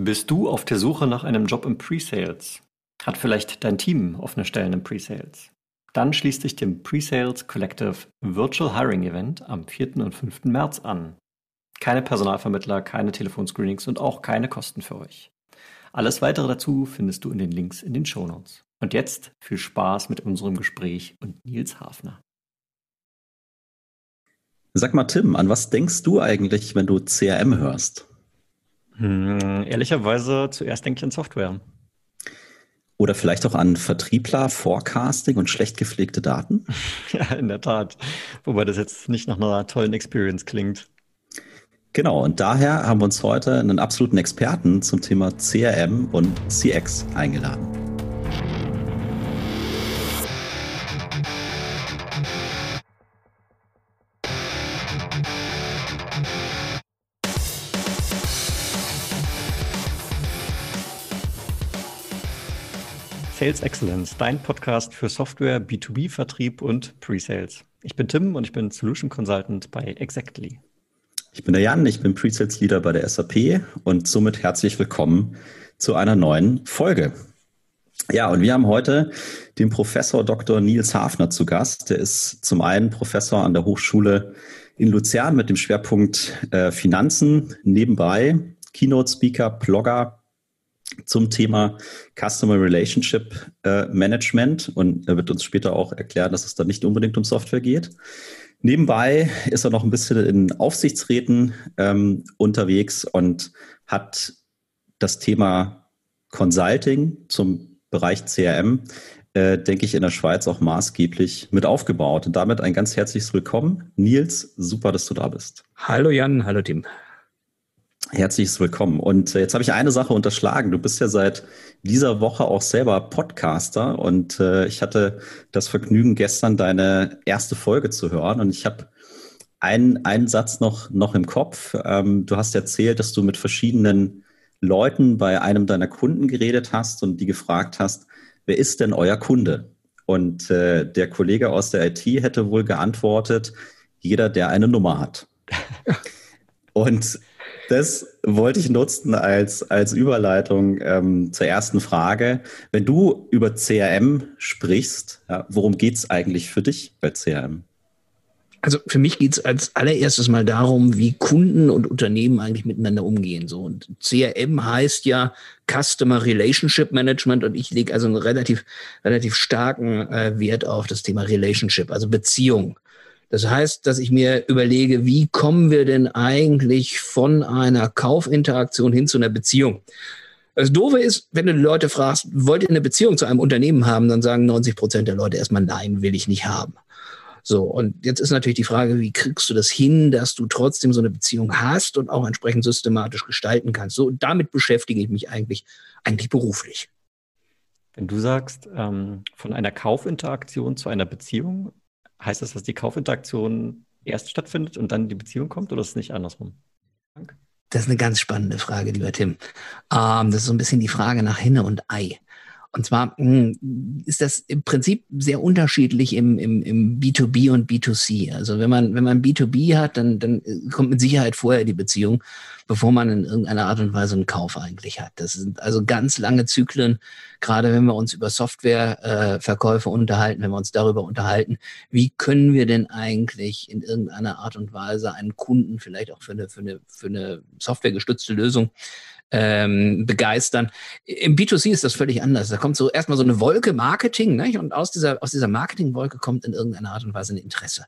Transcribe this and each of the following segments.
Bist du auf der Suche nach einem Job im Pre-Sales? Hat vielleicht dein Team offene Stellen im Pre-Sales? Dann schließ dich dem Pre-Sales Collective Virtual Hiring Event am 4. und 5. März an. Keine Personalvermittler, keine Telefonscreenings und auch keine Kosten für euch. Alles weitere dazu findest du in den Links in den Shownotes. Und jetzt viel Spaß mit unserem Gespräch und Nils Hafner. Sag mal, Tim, an was denkst du eigentlich, wenn du CRM hörst? Hm, ehrlicherweise zuerst denke ich an Software. Oder vielleicht auch an Vertriebler, Forecasting und schlecht gepflegte Daten? ja, in der Tat. Wobei das jetzt nicht nach einer tollen Experience klingt. Genau, und daher haben wir uns heute einen absoluten Experten zum Thema CRM und CX eingeladen. Sales Excellence, dein Podcast für Software, B2B-Vertrieb und Pre-Sales. Ich bin Tim und ich bin Solution Consultant bei Exactly. Ich bin der Jan, ich bin Pre-Sales Leader bei der SAP und somit herzlich willkommen zu einer neuen Folge. Ja, und wir haben heute den Professor Dr. Nils Hafner zu Gast. Der ist zum einen Professor an der Hochschule in Luzern mit dem Schwerpunkt äh, Finanzen, nebenbei Keynote Speaker, Blogger, zum Thema Customer Relationship äh, Management und er wird uns später auch erklären, dass es da nicht unbedingt um Software geht. Nebenbei ist er noch ein bisschen in Aufsichtsräten ähm, unterwegs und hat das Thema Consulting zum Bereich CRM, äh, denke ich, in der Schweiz auch maßgeblich mit aufgebaut. Und damit ein ganz herzliches Willkommen. Nils, super, dass du da bist. Hallo Jan, hallo Tim. Herzliches Willkommen. Und äh, jetzt habe ich eine Sache unterschlagen. Du bist ja seit dieser Woche auch selber Podcaster und äh, ich hatte das Vergnügen, gestern deine erste Folge zu hören und ich habe einen, einen Satz noch, noch im Kopf. Ähm, du hast erzählt, dass du mit verschiedenen Leuten bei einem deiner Kunden geredet hast und die gefragt hast, wer ist denn euer Kunde? Und äh, der Kollege aus der IT hätte wohl geantwortet, jeder, der eine Nummer hat. Und das wollte ich nutzen als, als Überleitung ähm, zur ersten Frage. Wenn du über CRM sprichst, ja, worum geht es eigentlich für dich bei CRM? Also für mich geht es als allererstes mal darum, wie Kunden und Unternehmen eigentlich miteinander umgehen. So und CRM heißt ja Customer Relationship Management und ich lege also einen relativ relativ starken äh, Wert auf das Thema Relationship, also Beziehung. Das heißt, dass ich mir überlege, wie kommen wir denn eigentlich von einer Kaufinteraktion hin zu einer Beziehung? Das Doofe ist, wenn du die Leute fragst, wollt ihr eine Beziehung zu einem Unternehmen haben, dann sagen 90 Prozent der Leute erstmal, nein, will ich nicht haben. So, und jetzt ist natürlich die Frage, wie kriegst du das hin, dass du trotzdem so eine Beziehung hast und auch entsprechend systematisch gestalten kannst? So, damit beschäftige ich mich eigentlich, eigentlich beruflich. Wenn du sagst, ähm, von einer Kaufinteraktion zu einer Beziehung, Heißt das, dass die Kaufinteraktion erst stattfindet und dann die Beziehung kommt oder ist es nicht andersrum? Das ist eine ganz spannende Frage, lieber Tim. Ähm, das ist so ein bisschen die Frage nach Hinne und Ei. Und zwar hm, ist das im Prinzip sehr unterschiedlich im, im, im B2B und B2C. Also wenn man, wenn man B2B hat, dann, dann kommt mit Sicherheit vorher die Beziehung, bevor man in irgendeiner Art und Weise einen Kauf eigentlich hat. Das sind also ganz lange Zyklen, gerade wenn wir uns über Softwareverkäufe äh, unterhalten, wenn wir uns darüber unterhalten, wie können wir denn eigentlich in irgendeiner Art und Weise einen Kunden vielleicht auch für eine, für eine, für eine softwaregestützte Lösung ähm, begeistern. Im B2C ist das völlig anders. Da kommt so erstmal so eine Wolke Marketing, ne? und aus dieser, aus dieser Marketingwolke kommt in irgendeiner Art und Weise ein Interesse.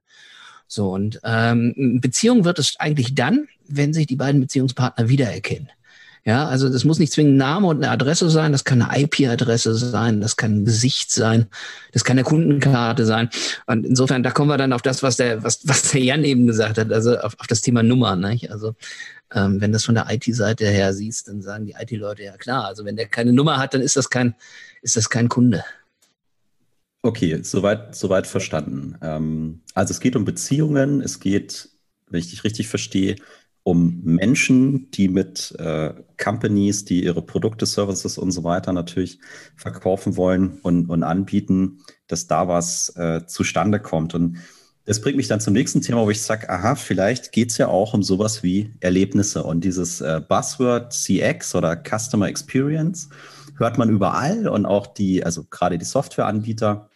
So, und ähm, Beziehung wird es eigentlich dann, wenn sich die beiden Beziehungspartner wiedererkennen. Ja, also das muss nicht zwingend Name und eine Adresse sein, das kann eine IP-Adresse sein, das kann ein Gesicht sein, das kann eine Kundenkarte sein. Und insofern, da kommen wir dann auf das, was der, was, was der Jan eben gesagt hat, also auf, auf das Thema Nummer. Nicht? Also ähm, wenn das von der IT-Seite her siehst, dann sagen die IT-Leute ja klar. Also wenn der keine Nummer hat, dann ist das kein, ist das kein Kunde. Okay, soweit, soweit verstanden. Ähm, also es geht um Beziehungen, es geht, wenn ich dich richtig verstehe, um Menschen, die mit äh, Companies, die ihre Produkte, Services und so weiter natürlich verkaufen wollen und, und anbieten, dass da was äh, zustande kommt. Und Das bringt mich dann zum nächsten Thema, wo ich sage, aha, vielleicht geht es ja auch um sowas wie Erlebnisse. Und dieses äh, Buzzword CX oder Customer Experience hört man überall und auch die, also gerade die Softwareanbieter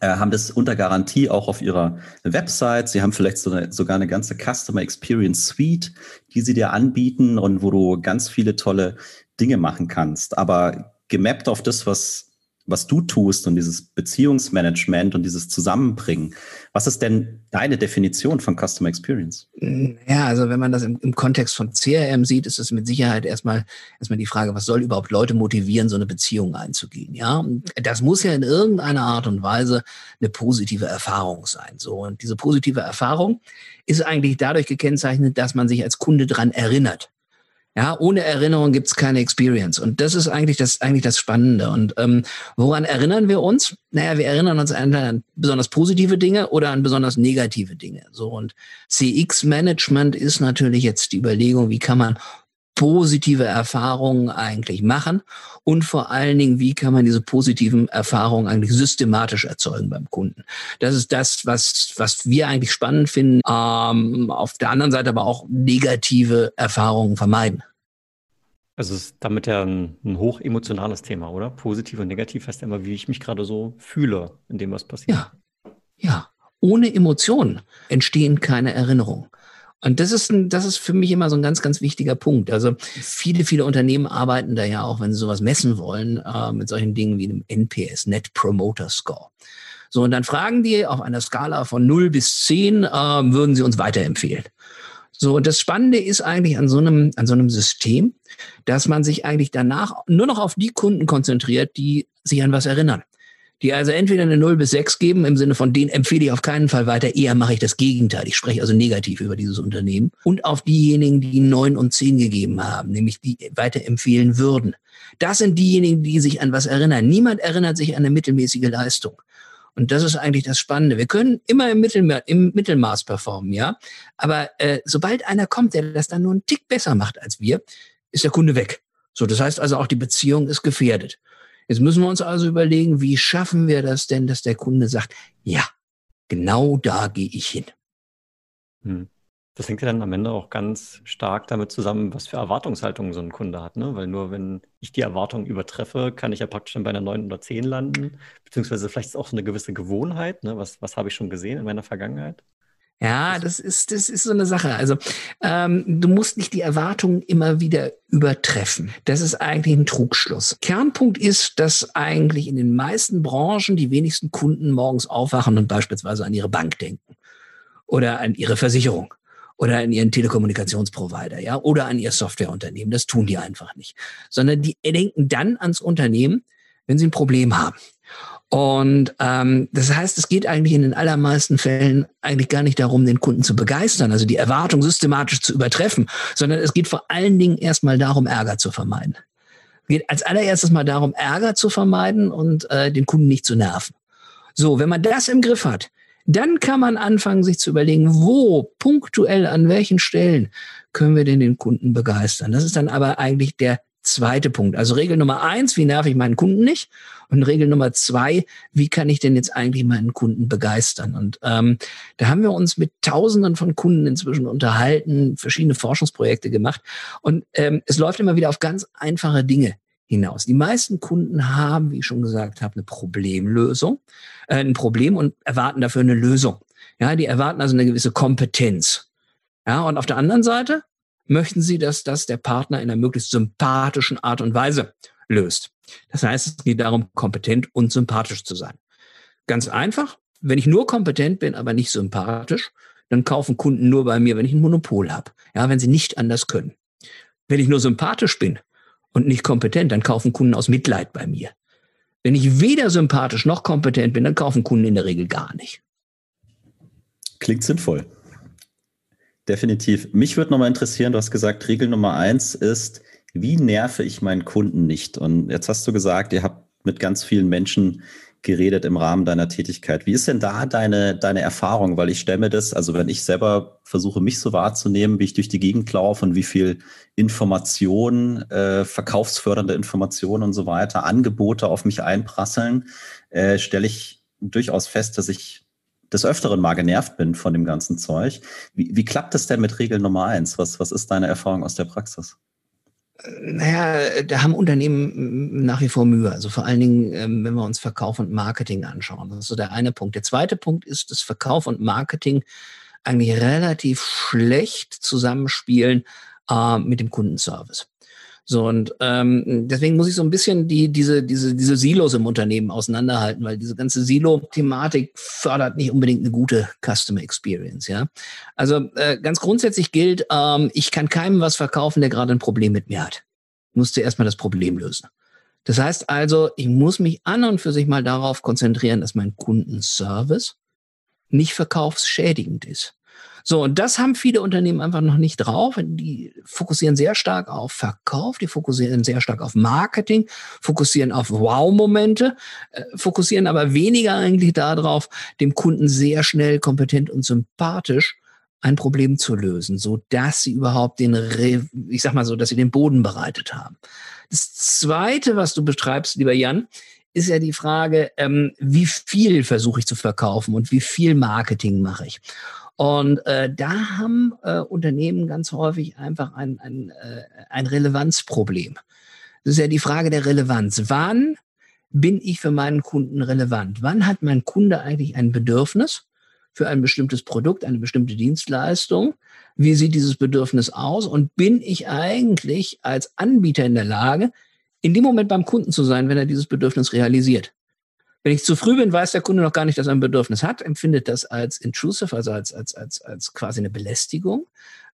äh, haben das unter Garantie auch auf ihrer Website. Sie haben vielleicht so eine, sogar eine ganze Customer Experience Suite, die sie dir anbieten und wo du ganz viele tolle Dinge machen kannst. Aber gemappt auf das, was was du tust und dieses Beziehungsmanagement und dieses Zusammenbringen. Was ist denn deine Definition von Customer Experience? Ja, also wenn man das im, im, Kontext von CRM sieht, ist es mit Sicherheit erstmal, erstmal die Frage, was soll überhaupt Leute motivieren, so eine Beziehung einzugehen? Ja, das muss ja in irgendeiner Art und Weise eine positive Erfahrung sein. So. Und diese positive Erfahrung ist eigentlich dadurch gekennzeichnet, dass man sich als Kunde dran erinnert. Ja, ohne Erinnerung gibt's keine Experience. Und das ist eigentlich das, eigentlich das Spannende. Und ähm, woran erinnern wir uns? Naja, wir erinnern uns an besonders positive Dinge oder an besonders negative Dinge. So und CX-Management ist natürlich jetzt die Überlegung, wie kann man positive Erfahrungen eigentlich machen und vor allen Dingen, wie kann man diese positiven Erfahrungen eigentlich systematisch erzeugen beim Kunden. Das ist das, was, was wir eigentlich spannend finden, ähm, auf der anderen Seite aber auch negative Erfahrungen vermeiden. Also ist damit ja ein, ein hoch emotionales Thema, oder? Positiv und negativ heißt ja immer, wie ich mich gerade so fühle, in dem was passiert. Ja, ja. Ohne Emotionen entstehen keine Erinnerungen. Und das ist, ein, das ist für mich immer so ein ganz, ganz wichtiger Punkt. Also viele, viele Unternehmen arbeiten da ja auch, wenn sie sowas messen wollen, äh, mit solchen Dingen wie einem NPS, Net Promoter Score. So, und dann fragen die auf einer Skala von 0 bis 10, äh, würden sie uns weiterempfehlen. So, und das Spannende ist eigentlich an so einem, an so einem System, dass man sich eigentlich danach nur noch auf die Kunden konzentriert, die sich an was erinnern die also entweder eine 0 bis 6 geben, im Sinne von denen empfehle ich auf keinen Fall weiter, eher mache ich das Gegenteil. Ich spreche also negativ über dieses Unternehmen. Und auf diejenigen, die 9 und 10 gegeben haben, nämlich die weiter empfehlen würden. Das sind diejenigen, die sich an was erinnern. Niemand erinnert sich an eine mittelmäßige Leistung. Und das ist eigentlich das Spannende. Wir können immer im, Mittelma im Mittelmaß performen, ja. Aber äh, sobald einer kommt, der das dann nur einen Tick besser macht als wir, ist der Kunde weg. So, das heißt also auch die Beziehung ist gefährdet. Jetzt müssen wir uns also überlegen, wie schaffen wir das denn, dass der Kunde sagt, ja, genau da gehe ich hin. Hm. Das hängt ja dann am Ende auch ganz stark damit zusammen, was für Erwartungshaltungen so ein Kunde hat. Ne? Weil nur wenn ich die Erwartungen übertreffe, kann ich ja praktisch dann bei einer 9 oder 10 landen. Beziehungsweise vielleicht ist auch so eine gewisse Gewohnheit. Ne? Was, was habe ich schon gesehen in meiner Vergangenheit? Ja, das ist, das ist so eine Sache. Also ähm, du musst nicht die Erwartungen immer wieder übertreffen. Das ist eigentlich ein Trugschluss. Kernpunkt ist, dass eigentlich in den meisten Branchen die wenigsten Kunden morgens aufwachen und beispielsweise an ihre Bank denken oder an ihre Versicherung oder an ihren Telekommunikationsprovider, ja, oder an ihr Softwareunternehmen. Das tun die einfach nicht, sondern die denken dann ans Unternehmen, wenn sie ein Problem haben. Und ähm, das heißt, es geht eigentlich in den allermeisten Fällen eigentlich gar nicht darum, den Kunden zu begeistern, also die Erwartung systematisch zu übertreffen, sondern es geht vor allen Dingen erstmal darum, Ärger zu vermeiden. Es geht als allererstes mal darum, Ärger zu vermeiden und äh, den Kunden nicht zu nerven. So, wenn man das im Griff hat, dann kann man anfangen, sich zu überlegen, wo punktuell, an welchen Stellen können wir denn den Kunden begeistern. Das ist dann aber eigentlich der zweite Punkt. Also Regel Nummer eins, wie nerv ich meinen Kunden nicht? Und Regel Nummer zwei, wie kann ich denn jetzt eigentlich meinen Kunden begeistern? Und ähm, da haben wir uns mit Tausenden von Kunden inzwischen unterhalten, verschiedene Forschungsprojekte gemacht. Und ähm, es läuft immer wieder auf ganz einfache Dinge hinaus. Die meisten Kunden haben, wie ich schon gesagt habe, eine Problemlösung, äh, ein Problem und erwarten dafür eine Lösung. Ja, die erwarten also eine gewisse Kompetenz. Ja, und auf der anderen Seite möchten sie, dass das der Partner in einer möglichst sympathischen Art und Weise löst. Das heißt, es geht darum, kompetent und sympathisch zu sein. Ganz einfach, wenn ich nur kompetent bin, aber nicht sympathisch, dann kaufen Kunden nur bei mir, wenn ich ein Monopol habe. Ja, wenn sie nicht anders können. Wenn ich nur sympathisch bin und nicht kompetent, dann kaufen Kunden aus Mitleid bei mir. Wenn ich weder sympathisch noch kompetent bin, dann kaufen Kunden in der Regel gar nicht. Klingt sinnvoll. Definitiv. Mich würde nochmal interessieren, du hast gesagt, Regel Nummer eins ist, wie nerve ich meinen Kunden nicht? Und jetzt hast du gesagt, ihr habt mit ganz vielen Menschen geredet im Rahmen deiner Tätigkeit. Wie ist denn da deine, deine Erfahrung? Weil ich stelle mir das, also wenn ich selber versuche, mich so wahrzunehmen, wie ich durch die Gegend laufe und wie viel Informationen, äh, verkaufsfördernde Informationen und so weiter, Angebote auf mich einprasseln, äh, stelle ich durchaus fest, dass ich des Öfteren mal genervt bin von dem ganzen Zeug. Wie, wie klappt es denn mit Regel Nummer eins? Was, was ist deine Erfahrung aus der Praxis? Naja, da haben Unternehmen nach wie vor Mühe. Also vor allen Dingen, ähm, wenn wir uns Verkauf und Marketing anschauen. Das ist so der eine Punkt. Der zweite Punkt ist, dass Verkauf und Marketing eigentlich relativ schlecht zusammenspielen äh, mit dem Kundenservice. So, und ähm, deswegen muss ich so ein bisschen die, diese, diese, diese Silos im Unternehmen auseinanderhalten, weil diese ganze Silo-Thematik fördert nicht unbedingt eine gute Customer Experience, ja. Also äh, ganz grundsätzlich gilt, ähm, ich kann keinem was verkaufen, der gerade ein Problem mit mir hat. Ich muss zuerst mal das Problem lösen. Das heißt also, ich muss mich an und für sich mal darauf konzentrieren, dass mein Kundenservice nicht verkaufsschädigend ist. So, und das haben viele Unternehmen einfach noch nicht drauf. Die fokussieren sehr stark auf Verkauf, die fokussieren sehr stark auf Marketing, fokussieren auf Wow-Momente, äh, fokussieren aber weniger eigentlich darauf, dem Kunden sehr schnell, kompetent und sympathisch ein Problem zu lösen, so dass sie überhaupt den, Re ich sag mal so, dass sie den Boden bereitet haben. Das zweite, was du betreibst, lieber Jan, ist ja die Frage, ähm, wie viel versuche ich zu verkaufen und wie viel Marketing mache ich. Und äh, da haben äh, Unternehmen ganz häufig einfach ein, ein, äh, ein Relevanzproblem. Das ist ja die Frage der Relevanz. Wann bin ich für meinen Kunden relevant? Wann hat mein Kunde eigentlich ein Bedürfnis für ein bestimmtes Produkt, eine bestimmte Dienstleistung? Wie sieht dieses Bedürfnis aus? Und bin ich eigentlich als Anbieter in der Lage, in dem Moment beim Kunden zu sein, wenn er dieses Bedürfnis realisiert? Wenn ich zu früh bin, weiß der Kunde noch gar nicht, dass er ein Bedürfnis hat, empfindet das als intrusive, also als, als, als, als quasi eine Belästigung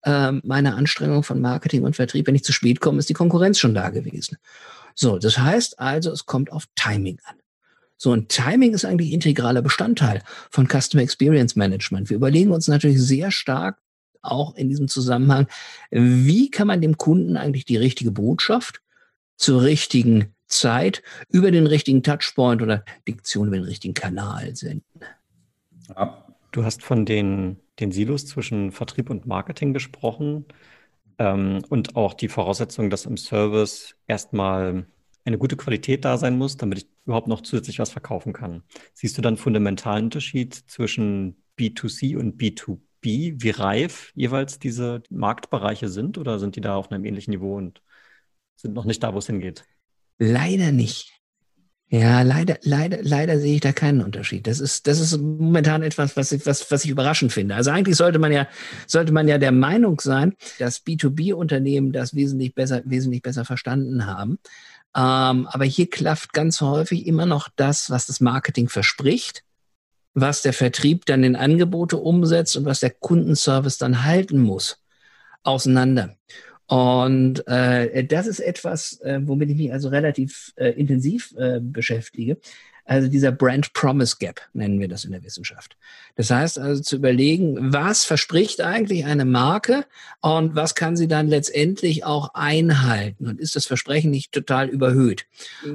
ähm, meiner Anstrengung von Marketing und Vertrieb. Wenn ich zu spät komme, ist die Konkurrenz schon da gewesen. So, das heißt also, es kommt auf Timing an. So, und Timing ist eigentlich integraler Bestandteil von Customer Experience Management. Wir überlegen uns natürlich sehr stark auch in diesem Zusammenhang, wie kann man dem Kunden eigentlich die richtige Botschaft zur richtigen Zeit über den richtigen Touchpoint oder Diktion über den richtigen Kanal senden. Ja. Du hast von den, den Silos zwischen Vertrieb und Marketing gesprochen ähm, und auch die Voraussetzung, dass im Service erstmal eine gute Qualität da sein muss, damit ich überhaupt noch zusätzlich was verkaufen kann. Siehst du dann fundamentalen Unterschied zwischen B2C und B2B, wie reif jeweils diese Marktbereiche sind oder sind die da auf einem ähnlichen Niveau und sind noch nicht da, wo es hingeht? Leider nicht. Ja, leider, leider, leider sehe ich da keinen Unterschied. Das ist, das ist momentan etwas, was ich, was, was ich überraschend finde. Also eigentlich sollte man ja, sollte man ja der Meinung sein, dass B2B-Unternehmen das wesentlich besser, wesentlich besser verstanden haben. Ähm, aber hier klafft ganz häufig immer noch das, was das Marketing verspricht, was der Vertrieb dann in Angebote umsetzt und was der Kundenservice dann halten muss, auseinander. Und äh, das ist etwas, äh, womit ich mich also relativ äh, intensiv äh, beschäftige. Also dieser Brand Promise Gap nennen wir das in der Wissenschaft. Das heißt also zu überlegen, was verspricht eigentlich eine Marke und was kann sie dann letztendlich auch einhalten und ist das Versprechen nicht total überhöht?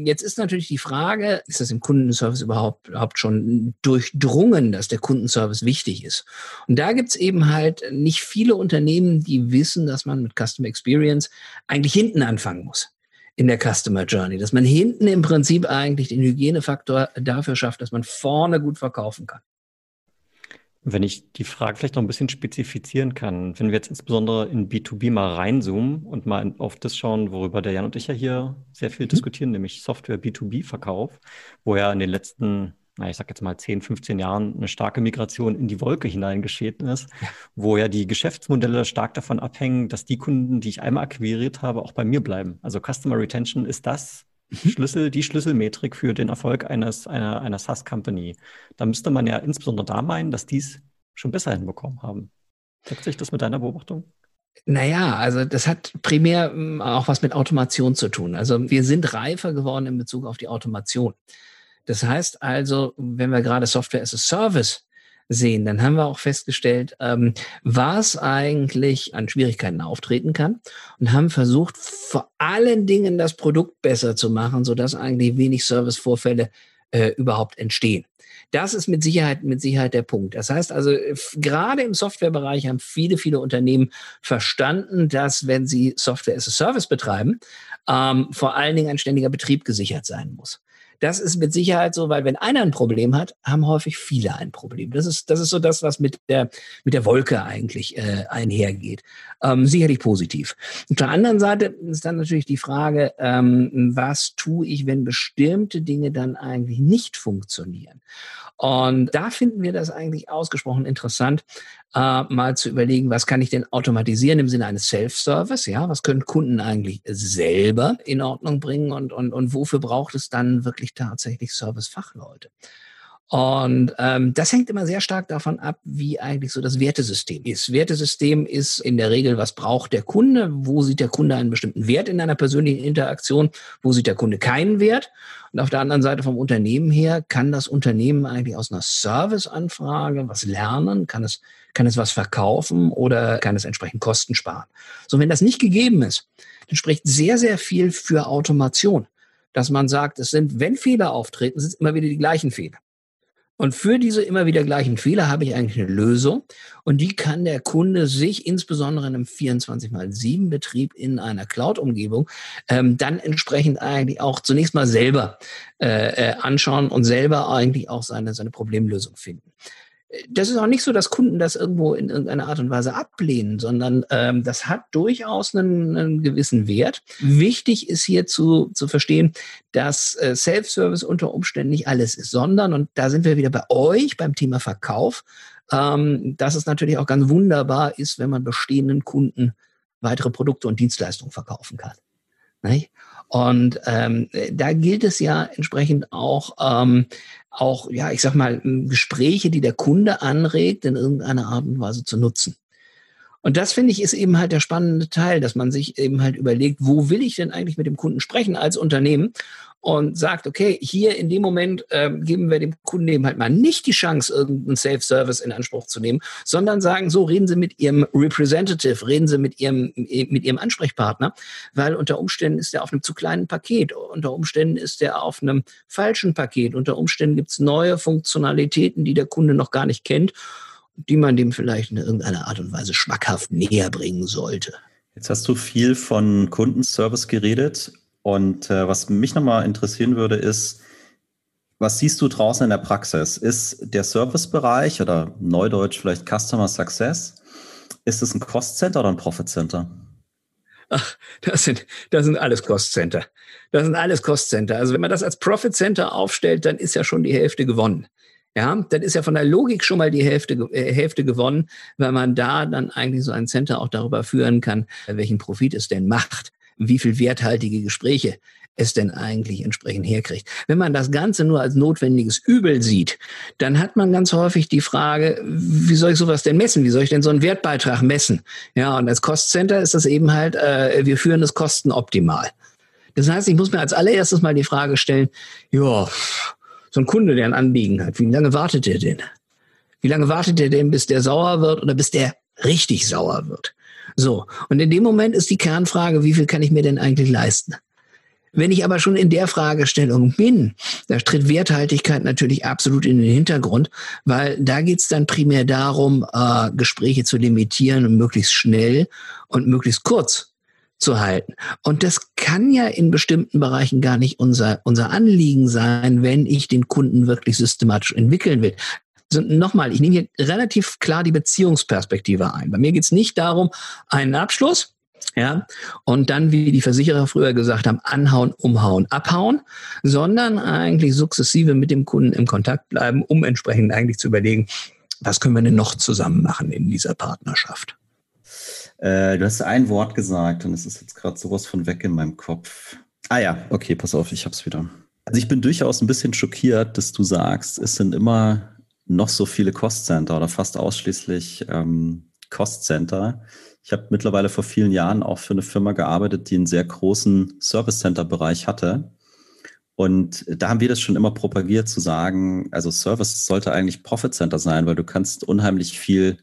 Jetzt ist natürlich die Frage, ist das im Kundenservice überhaupt, überhaupt schon durchdrungen, dass der Kundenservice wichtig ist? Und da gibt's eben halt nicht viele Unternehmen, die wissen, dass man mit Customer Experience eigentlich hinten anfangen muss in der Customer Journey, dass man hinten im Prinzip eigentlich den Hygienefaktor dafür schafft, dass man vorne gut verkaufen kann. Wenn ich die Frage vielleicht noch ein bisschen spezifizieren kann, wenn wir jetzt insbesondere in B2B mal reinzoomen und mal auf das schauen, worüber der Jan und ich ja hier sehr viel mhm. diskutieren, nämlich Software B2B-Verkauf, wo ja in den letzten na, ich sag jetzt mal 10, 15 Jahren eine starke Migration in die Wolke hineingeschehen ist, wo ja die Geschäftsmodelle stark davon abhängen, dass die Kunden, die ich einmal akquiriert habe, auch bei mir bleiben. Also Customer Retention ist das mhm. Schlüssel, die Schlüsselmetrik für den Erfolg eines, einer, einer SaaS-Company. Da müsste man ja insbesondere da meinen, dass die es schon besser hinbekommen haben. Deckt sich das mit deiner Beobachtung? Naja, also das hat primär hm, auch was mit Automation zu tun. Also wir sind reifer geworden in Bezug auf die Automation. Das heißt also, wenn wir gerade Software as a Service sehen, dann haben wir auch festgestellt, ähm, was eigentlich an Schwierigkeiten auftreten kann und haben versucht, vor allen Dingen das Produkt besser zu machen, sodass eigentlich wenig Servicevorfälle äh, überhaupt entstehen. Das ist mit Sicherheit, mit Sicherheit der Punkt. Das heißt also, gerade im Softwarebereich haben viele, viele Unternehmen verstanden, dass wenn sie Software as a Service betreiben, ähm, vor allen Dingen ein ständiger Betrieb gesichert sein muss. Das ist mit Sicherheit so, weil wenn einer ein Problem hat, haben häufig viele ein Problem. Das ist, das ist so das, was mit der, mit der Wolke eigentlich äh, einhergeht. Ähm, sicherlich positiv. Auf der anderen Seite ist dann natürlich die Frage, ähm, was tue ich, wenn bestimmte Dinge dann eigentlich nicht funktionieren? Und da finden wir das eigentlich ausgesprochen interessant, äh, mal zu überlegen, was kann ich denn automatisieren im Sinne eines Self-Service? Ja, was können Kunden eigentlich selber in Ordnung bringen und, und, und wofür braucht es dann wirklich tatsächlich Service-Fachleute? Und ähm, das hängt immer sehr stark davon ab, wie eigentlich so das Wertesystem ist. Wertesystem ist in der Regel, was braucht der Kunde? Wo sieht der Kunde einen bestimmten Wert in einer persönlichen Interaktion? Wo sieht der Kunde keinen Wert? Und auf der anderen Seite vom Unternehmen her, kann das Unternehmen eigentlich aus einer Serviceanfrage was lernen? Kann es, kann es was verkaufen oder kann es entsprechend Kosten sparen? So, wenn das nicht gegeben ist, dann spricht sehr, sehr viel für Automation. Dass man sagt, es sind, wenn Fehler auftreten, sind es immer wieder die gleichen Fehler. Und für diese immer wieder gleichen Fehler habe ich eigentlich eine Lösung. Und die kann der Kunde sich insbesondere in einem 24 mal 7 Betrieb in einer Cloud-Umgebung ähm, dann entsprechend eigentlich auch zunächst mal selber äh, äh anschauen und selber eigentlich auch seine, seine Problemlösung finden das ist auch nicht so, dass Kunden das irgendwo in irgendeiner Art und Weise ablehnen, sondern ähm, das hat durchaus einen, einen gewissen Wert. Wichtig ist hier zu, zu verstehen, dass äh, Self-Service unter Umständen nicht alles ist, sondern, und da sind wir wieder bei euch beim Thema Verkauf, ähm, dass es natürlich auch ganz wunderbar ist, wenn man bestehenden Kunden weitere Produkte und Dienstleistungen verkaufen kann. Nicht? Und ähm, da gilt es ja entsprechend auch, ähm, auch, ja, ich sag mal, Gespräche, die der Kunde anregt, in irgendeiner Art und Weise zu nutzen. Und das finde ich ist eben halt der spannende Teil, dass man sich eben halt überlegt, wo will ich denn eigentlich mit dem Kunden sprechen als Unternehmen und sagt, okay, hier in dem Moment äh, geben wir dem Kunden eben halt mal nicht die Chance, irgendeinen Self-Service in Anspruch zu nehmen, sondern sagen, so reden Sie mit Ihrem Representative, reden Sie mit Ihrem, mit Ihrem Ansprechpartner, weil unter Umständen ist er auf einem zu kleinen Paket, unter Umständen ist er auf einem falschen Paket, unter Umständen gibt es neue Funktionalitäten, die der Kunde noch gar nicht kennt, die man dem vielleicht in irgendeiner Art und Weise schmackhaft näher bringen sollte. Jetzt hast du viel von Kundenservice geredet und äh, was mich nochmal interessieren würde, ist, was siehst du draußen in der Praxis? Ist der Servicebereich oder Neudeutsch vielleicht Customer Success, ist es ein Cost Center oder ein Profit Center? Ach, das sind, das sind alles Cost Center. Das sind alles Cost Center. Also wenn man das als Profit Center aufstellt, dann ist ja schon die Hälfte gewonnen. Ja, dann ist ja von der Logik schon mal die Hälfte, äh, Hälfte gewonnen, weil man da dann eigentlich so ein Center auch darüber führen kann, welchen Profit es denn macht wie viel werthaltige Gespräche es denn eigentlich entsprechend herkriegt. Wenn man das Ganze nur als notwendiges Übel sieht, dann hat man ganz häufig die Frage, wie soll ich sowas denn messen? Wie soll ich denn so einen Wertbeitrag messen? Ja, und als Cost Center ist das eben halt, äh, wir führen das kostenoptimal. Das heißt, ich muss mir als allererstes mal die Frage stellen, ja, so ein Kunde, der ein Anliegen hat, wie lange wartet der denn? Wie lange wartet der denn, bis der sauer wird oder bis der richtig sauer wird? So. Und in dem Moment ist die Kernfrage, wie viel kann ich mir denn eigentlich leisten? Wenn ich aber schon in der Fragestellung bin, da tritt Werthaltigkeit natürlich absolut in den Hintergrund, weil da geht es dann primär darum, äh, Gespräche zu limitieren und möglichst schnell und möglichst kurz zu halten. Und das kann ja in bestimmten Bereichen gar nicht unser, unser Anliegen sein, wenn ich den Kunden wirklich systematisch entwickeln will. Also nochmal, ich nehme hier relativ klar die Beziehungsperspektive ein. Bei mir geht es nicht darum, einen Abschluss, ja, und dann, wie die Versicherer früher gesagt haben, anhauen, umhauen, abhauen, sondern eigentlich sukzessive mit dem Kunden im Kontakt bleiben, um entsprechend eigentlich zu überlegen, was können wir denn noch zusammen machen in dieser Partnerschaft. Äh, du hast ein Wort gesagt und es ist jetzt gerade sowas von weg in meinem Kopf. Ah ja, okay, pass auf, ich hab's wieder. Also ich bin durchaus ein bisschen schockiert, dass du sagst, es sind immer noch so viele Cost-Center oder fast ausschließlich ähm, Cost-Center. Ich habe mittlerweile vor vielen Jahren auch für eine Firma gearbeitet, die einen sehr großen Service-Center-Bereich hatte. Und da haben wir das schon immer propagiert zu sagen, also Service sollte eigentlich Profit Center sein, weil du kannst unheimlich viel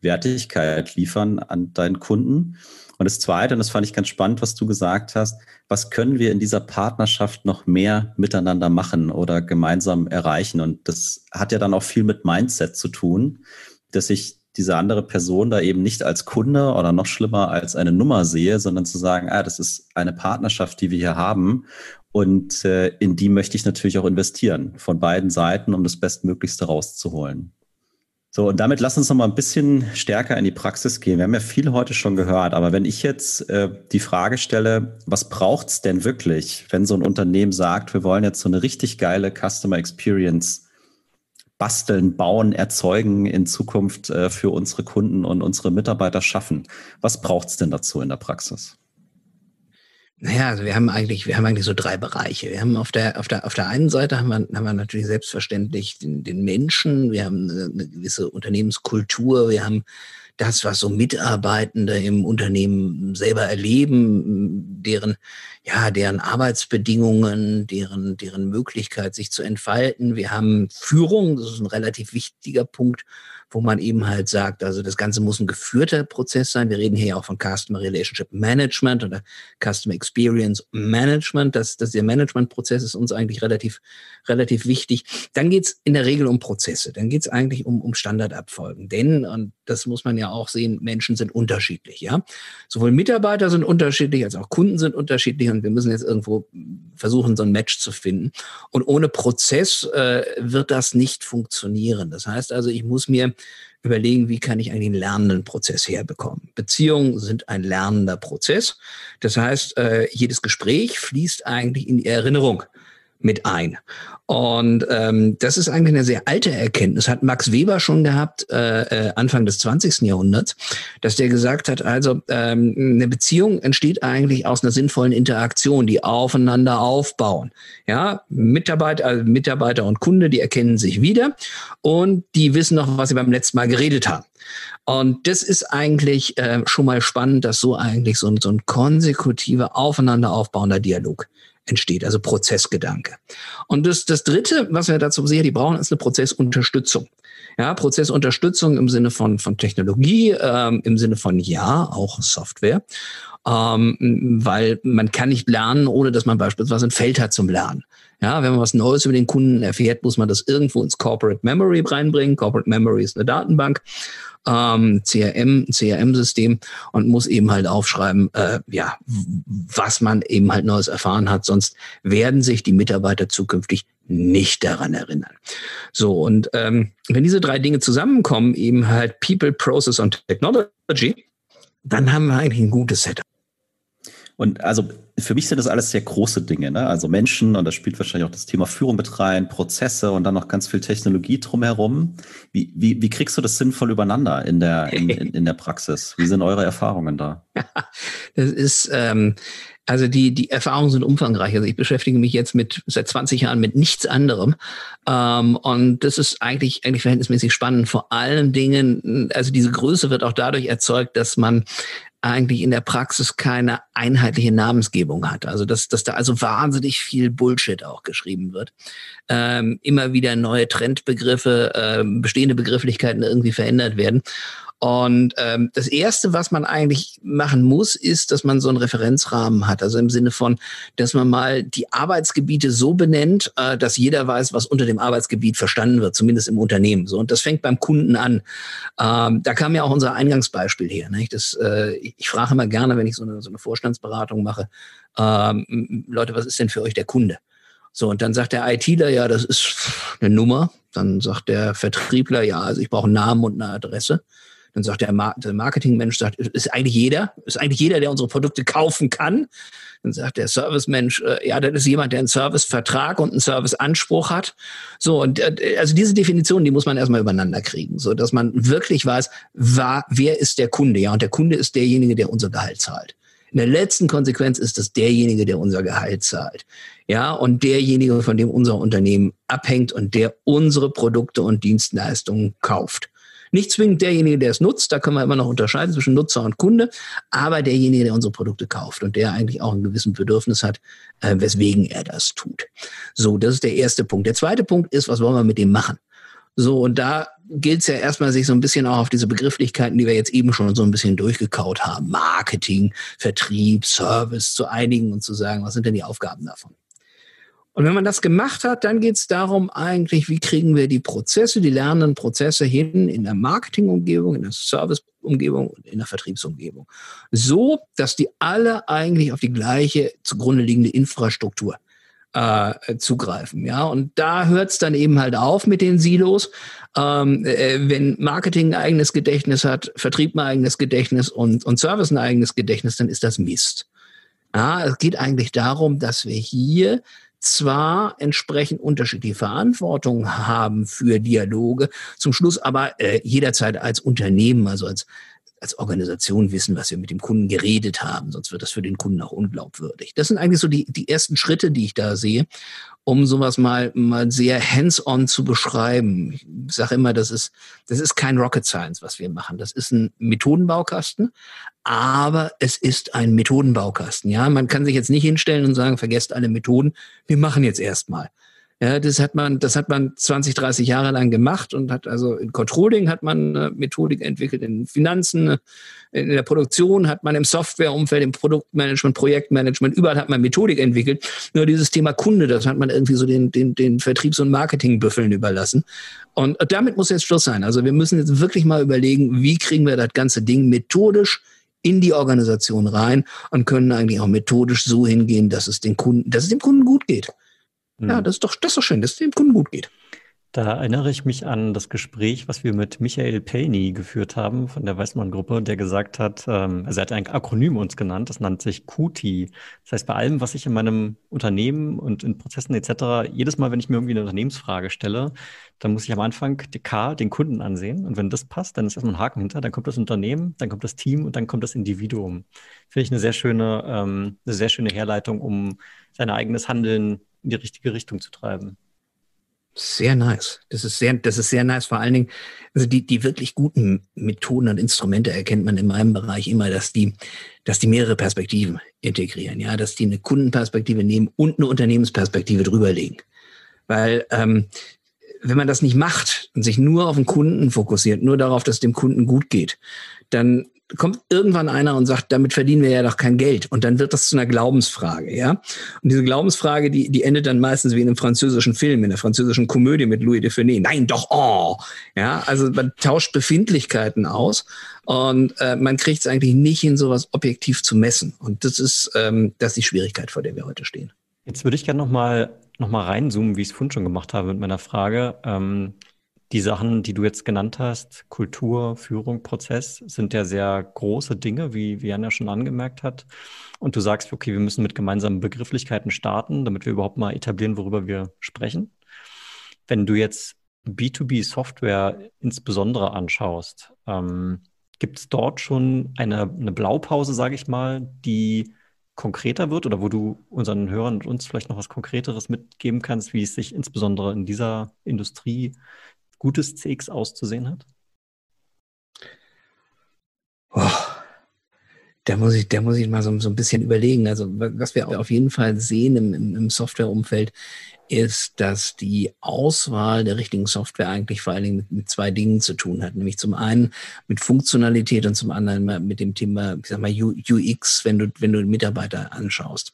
Wertigkeit liefern an deinen Kunden. Und das Zweite, und das fand ich ganz spannend, was du gesagt hast, was können wir in dieser Partnerschaft noch mehr miteinander machen oder gemeinsam erreichen? Und das hat ja dann auch viel mit Mindset zu tun, dass ich diese andere Person da eben nicht als Kunde oder noch schlimmer als eine Nummer sehe, sondern zu sagen, ah, das ist eine Partnerschaft, die wir hier haben Und äh, in die möchte ich natürlich auch investieren, von beiden Seiten, um das Bestmöglichste rauszuholen. So, und damit lass uns noch mal ein bisschen stärker in die Praxis gehen. Wir haben ja viel heute schon gehört, aber wenn ich jetzt äh, die Frage stelle, was braucht's denn wirklich, wenn so ein Unternehmen sagt, wir wollen jetzt so eine richtig geile Customer Experience basteln, bauen, erzeugen in Zukunft äh, für unsere Kunden und unsere Mitarbeiter schaffen. Was braucht's denn dazu in der Praxis? Naja, also wir haben eigentlich, wir haben eigentlich so drei Bereiche. Wir haben auf der, auf der, auf der einen Seite haben wir, haben wir natürlich selbstverständlich den, den Menschen, wir haben eine, gewisse Unternehmenskultur, wir haben das, was so Mitarbeitende im Unternehmen selber erleben, deren, ja, deren Arbeitsbedingungen, deren, deren Möglichkeit, sich zu entfalten. Wir haben Führung, das ist ein relativ wichtiger Punkt wo man eben halt sagt, also das Ganze muss ein geführter Prozess sein. Wir reden hier ja auch von Customer Relationship Management oder Customer Experience Management. Das, das der Managementprozess ist uns eigentlich relativ, relativ wichtig. Dann geht's in der Regel um Prozesse. Dann geht's eigentlich um, um Standardabfolgen. Denn, und das muss man ja auch sehen, Menschen sind unterschiedlich, ja. Sowohl Mitarbeiter sind unterschiedlich, als auch Kunden sind unterschiedlich wir müssen jetzt irgendwo versuchen, so ein Match zu finden. Und ohne Prozess äh, wird das nicht funktionieren. Das heißt also, ich muss mir überlegen, wie kann ich einen lernenden Prozess herbekommen. Beziehungen sind ein lernender Prozess. Das heißt, äh, jedes Gespräch fließt eigentlich in die Erinnerung mit ein. Und ähm, das ist eigentlich eine sehr alte Erkenntnis. Hat Max Weber schon gehabt, äh, äh Anfang des 20. Jahrhunderts, dass der gesagt hat, also ähm, eine Beziehung entsteht eigentlich aus einer sinnvollen Interaktion, die aufeinander aufbauen. Ja, Mitarbeiter, also Mitarbeiter und Kunde, die erkennen sich wieder und die wissen noch, was sie beim letzten Mal geredet haben. Und das ist eigentlich äh, schon mal spannend, dass so eigentlich so so ein konsekutiver, aufeinander aufbauender Dialog entsteht, also Prozessgedanke. Und das, das Dritte, was wir dazu die brauchen, ist eine Prozessunterstützung. Ja, Prozessunterstützung im Sinne von, von Technologie, ähm, im Sinne von ja, auch Software, ähm, weil man kann nicht lernen, ohne dass man beispielsweise ein Feld hat zum Lernen. Ja, wenn man was Neues über den Kunden erfährt, muss man das irgendwo ins Corporate Memory reinbringen. Corporate Memory ist eine Datenbank ähm, CRM, CRM-System und muss eben halt aufschreiben, äh, ja, was man eben halt Neues erfahren hat. Sonst werden sich die Mitarbeiter zukünftig nicht daran erinnern. So, und ähm, wenn diese drei Dinge zusammenkommen, eben halt People, Process und Technology, dann haben wir eigentlich ein gutes Setup. Und also für mich sind das alles sehr große Dinge, ne? Also Menschen, und da spielt wahrscheinlich auch das Thema Führung mit rein, Prozesse und dann noch ganz viel Technologie drumherum. Wie, wie, wie kriegst du das sinnvoll übereinander in der, in, in, in der Praxis? Wie sind eure Erfahrungen da? das ist, ähm, also die, die Erfahrungen sind umfangreich. Also ich beschäftige mich jetzt mit seit 20 Jahren mit nichts anderem. Ähm, und das ist eigentlich, eigentlich verhältnismäßig spannend. Vor allen Dingen, also diese Größe wird auch dadurch erzeugt, dass man eigentlich in der Praxis keine einheitliche Namensgebung hat. Also dass, dass da also wahnsinnig viel Bullshit auch geschrieben wird. Ähm, immer wieder neue Trendbegriffe, äh, bestehende Begrifflichkeiten irgendwie verändert werden. Und ähm, das Erste, was man eigentlich machen muss, ist, dass man so einen Referenzrahmen hat. Also im Sinne von, dass man mal die Arbeitsgebiete so benennt, äh, dass jeder weiß, was unter dem Arbeitsgebiet verstanden wird, zumindest im Unternehmen. So und das fängt beim Kunden an. Ähm, da kam ja auch unser Eingangsbeispiel her. Nicht? Das, äh, ich frage immer gerne, wenn ich so eine, so eine Vorstandsberatung mache, ähm, Leute, was ist denn für euch der Kunde? So, und dann sagt der ITler, ja, das ist eine Nummer. Dann sagt der Vertriebler, ja, also ich brauche einen Namen und eine Adresse. Dann sagt der, Mar der Marketingmensch, sagt, ist eigentlich jeder, ist eigentlich jeder, der unsere Produkte kaufen kann. Dann sagt der Servicemensch, äh, ja, das ist jemand, der einen Servicevertrag und einen Serviceanspruch hat. So, und äh, also diese Definition, die muss man erstmal übereinander kriegen, so dass man wirklich weiß, war, wer ist der Kunde? Ja, und der Kunde ist derjenige, der unser Gehalt zahlt. In der letzten Konsequenz ist das derjenige, der unser Gehalt zahlt. Ja, und derjenige, von dem unser Unternehmen abhängt und der unsere Produkte und Dienstleistungen kauft. Nicht zwingend derjenige, der es nutzt, da können wir immer noch unterscheiden zwischen Nutzer und Kunde, aber derjenige, der unsere Produkte kauft und der eigentlich auch ein gewissen Bedürfnis hat, äh, weswegen er das tut. So, das ist der erste Punkt. Der zweite Punkt ist, was wollen wir mit dem machen? So, und da gilt es ja erstmal, sich so ein bisschen auch auf diese Begrifflichkeiten, die wir jetzt eben schon so ein bisschen durchgekaut haben, Marketing, Vertrieb, Service zu einigen und zu sagen, was sind denn die Aufgaben davon? Und wenn man das gemacht hat, dann geht es darum eigentlich, wie kriegen wir die Prozesse, die lernenden Prozesse hin in der Marketingumgebung, in der Serviceumgebung und in der Vertriebsumgebung. So, dass die alle eigentlich auf die gleiche zugrunde liegende Infrastruktur äh, zugreifen. Ja, und da hört es dann eben halt auf mit den Silos. Ähm, äh, wenn Marketing ein eigenes Gedächtnis hat, Vertrieb ein eigenes Gedächtnis und, und Service ein eigenes Gedächtnis, dann ist das Mist. Ja, es geht eigentlich darum, dass wir hier zwar entsprechend unterschiedliche Verantwortung haben für Dialoge, zum Schluss aber äh, jederzeit als Unternehmen, also als als Organisation wissen, was wir mit dem Kunden geredet haben, sonst wird das für den Kunden auch unglaubwürdig. Das sind eigentlich so die, die ersten Schritte, die ich da sehe, um sowas mal, mal sehr hands-on zu beschreiben. Ich sage immer, das ist, das ist kein Rocket Science, was wir machen. Das ist ein Methodenbaukasten, aber es ist ein Methodenbaukasten. Ja, man kann sich jetzt nicht hinstellen und sagen, vergesst alle Methoden. Wir machen jetzt erstmal. Ja, das hat man, das hat man 20, 30 Jahre lang gemacht und hat also in Controlling hat man eine Methodik entwickelt, in Finanzen, in der Produktion hat man im Softwareumfeld, im Produktmanagement, Projektmanagement, überall hat man Methodik entwickelt. Nur dieses Thema Kunde, das hat man irgendwie so den, den, den Vertriebs- und Marketingbüffeln überlassen. Und damit muss jetzt Schluss sein. Also wir müssen jetzt wirklich mal überlegen, wie kriegen wir das ganze Ding methodisch in die Organisation rein und können eigentlich auch methodisch so hingehen, dass es den Kunden, dass es dem Kunden gut geht. Ja, hm. das ist doch, das ist doch schön, dass es dem Kunden gut geht. Da erinnere ich mich an das Gespräch, was wir mit Michael Pelny geführt haben von der Weißmann-Gruppe, der gesagt hat, ähm, also er hat ein Akronym uns genannt, das nennt sich QT. Das heißt, bei allem, was ich in meinem Unternehmen und in Prozessen etc., jedes Mal, wenn ich mir irgendwie eine Unternehmensfrage stelle, dann muss ich am Anfang die K, den Kunden ansehen. Und wenn das passt, dann ist erstmal ein Haken hinter, dann kommt das Unternehmen, dann kommt das Team und dann kommt das Individuum. Finde ich eine sehr schöne, ähm, eine sehr schöne Herleitung, um sein eigenes Handeln in die richtige Richtung zu treiben. Sehr nice. Das ist sehr, das ist sehr nice. Vor allen Dingen, also die, die wirklich guten Methoden und Instrumente erkennt man in meinem Bereich immer, dass die, dass die mehrere Perspektiven integrieren, ja, dass die eine Kundenperspektive nehmen und eine Unternehmensperspektive drüberlegen. Weil ähm, wenn man das nicht macht und sich nur auf den Kunden fokussiert, nur darauf, dass es dem Kunden gut geht, dann kommt irgendwann einer und sagt, damit verdienen wir ja doch kein Geld. Und dann wird das zu einer Glaubensfrage, ja. Und diese Glaubensfrage, die, die endet dann meistens wie in einem französischen Film, in der französischen Komödie mit Louis de Funès. Nein, doch, oh. Ja, also man tauscht Befindlichkeiten aus und äh, man kriegt es eigentlich nicht hin, sowas objektiv zu messen. Und das ist, ähm, das ist die Schwierigkeit, vor der wir heute stehen. Jetzt würde ich gerne nochmal noch mal reinzoomen, wie ich es vorhin schon gemacht habe mit meiner Frage. Ähm, die Sachen, die du jetzt genannt hast, Kultur, Führung, Prozess, sind ja sehr große Dinge, wie, Jan ja schon angemerkt hat. Und du sagst, okay, wir müssen mit gemeinsamen Begrifflichkeiten starten, damit wir überhaupt mal etablieren, worüber wir sprechen. Wenn du jetzt B2B-Software insbesondere anschaust, ähm, gibt es dort schon eine, eine Blaupause, sage ich mal, die konkreter wird oder wo du unseren Hörern und uns vielleicht noch was Konkreteres mitgeben kannst, wie es sich insbesondere in dieser Industrie gutes CX auszusehen hat? Oh, da muss ich, da muss ich mal so, so ein bisschen überlegen. Also was wir auf jeden Fall sehen im, im, im Softwareumfeld ist, dass die Auswahl der richtigen Software eigentlich vor allen Dingen mit, mit, zwei Dingen zu tun hat. Nämlich zum einen mit Funktionalität und zum anderen mit dem Thema, ich sag mal, UX, wenn du, wenn du Mitarbeiter anschaust.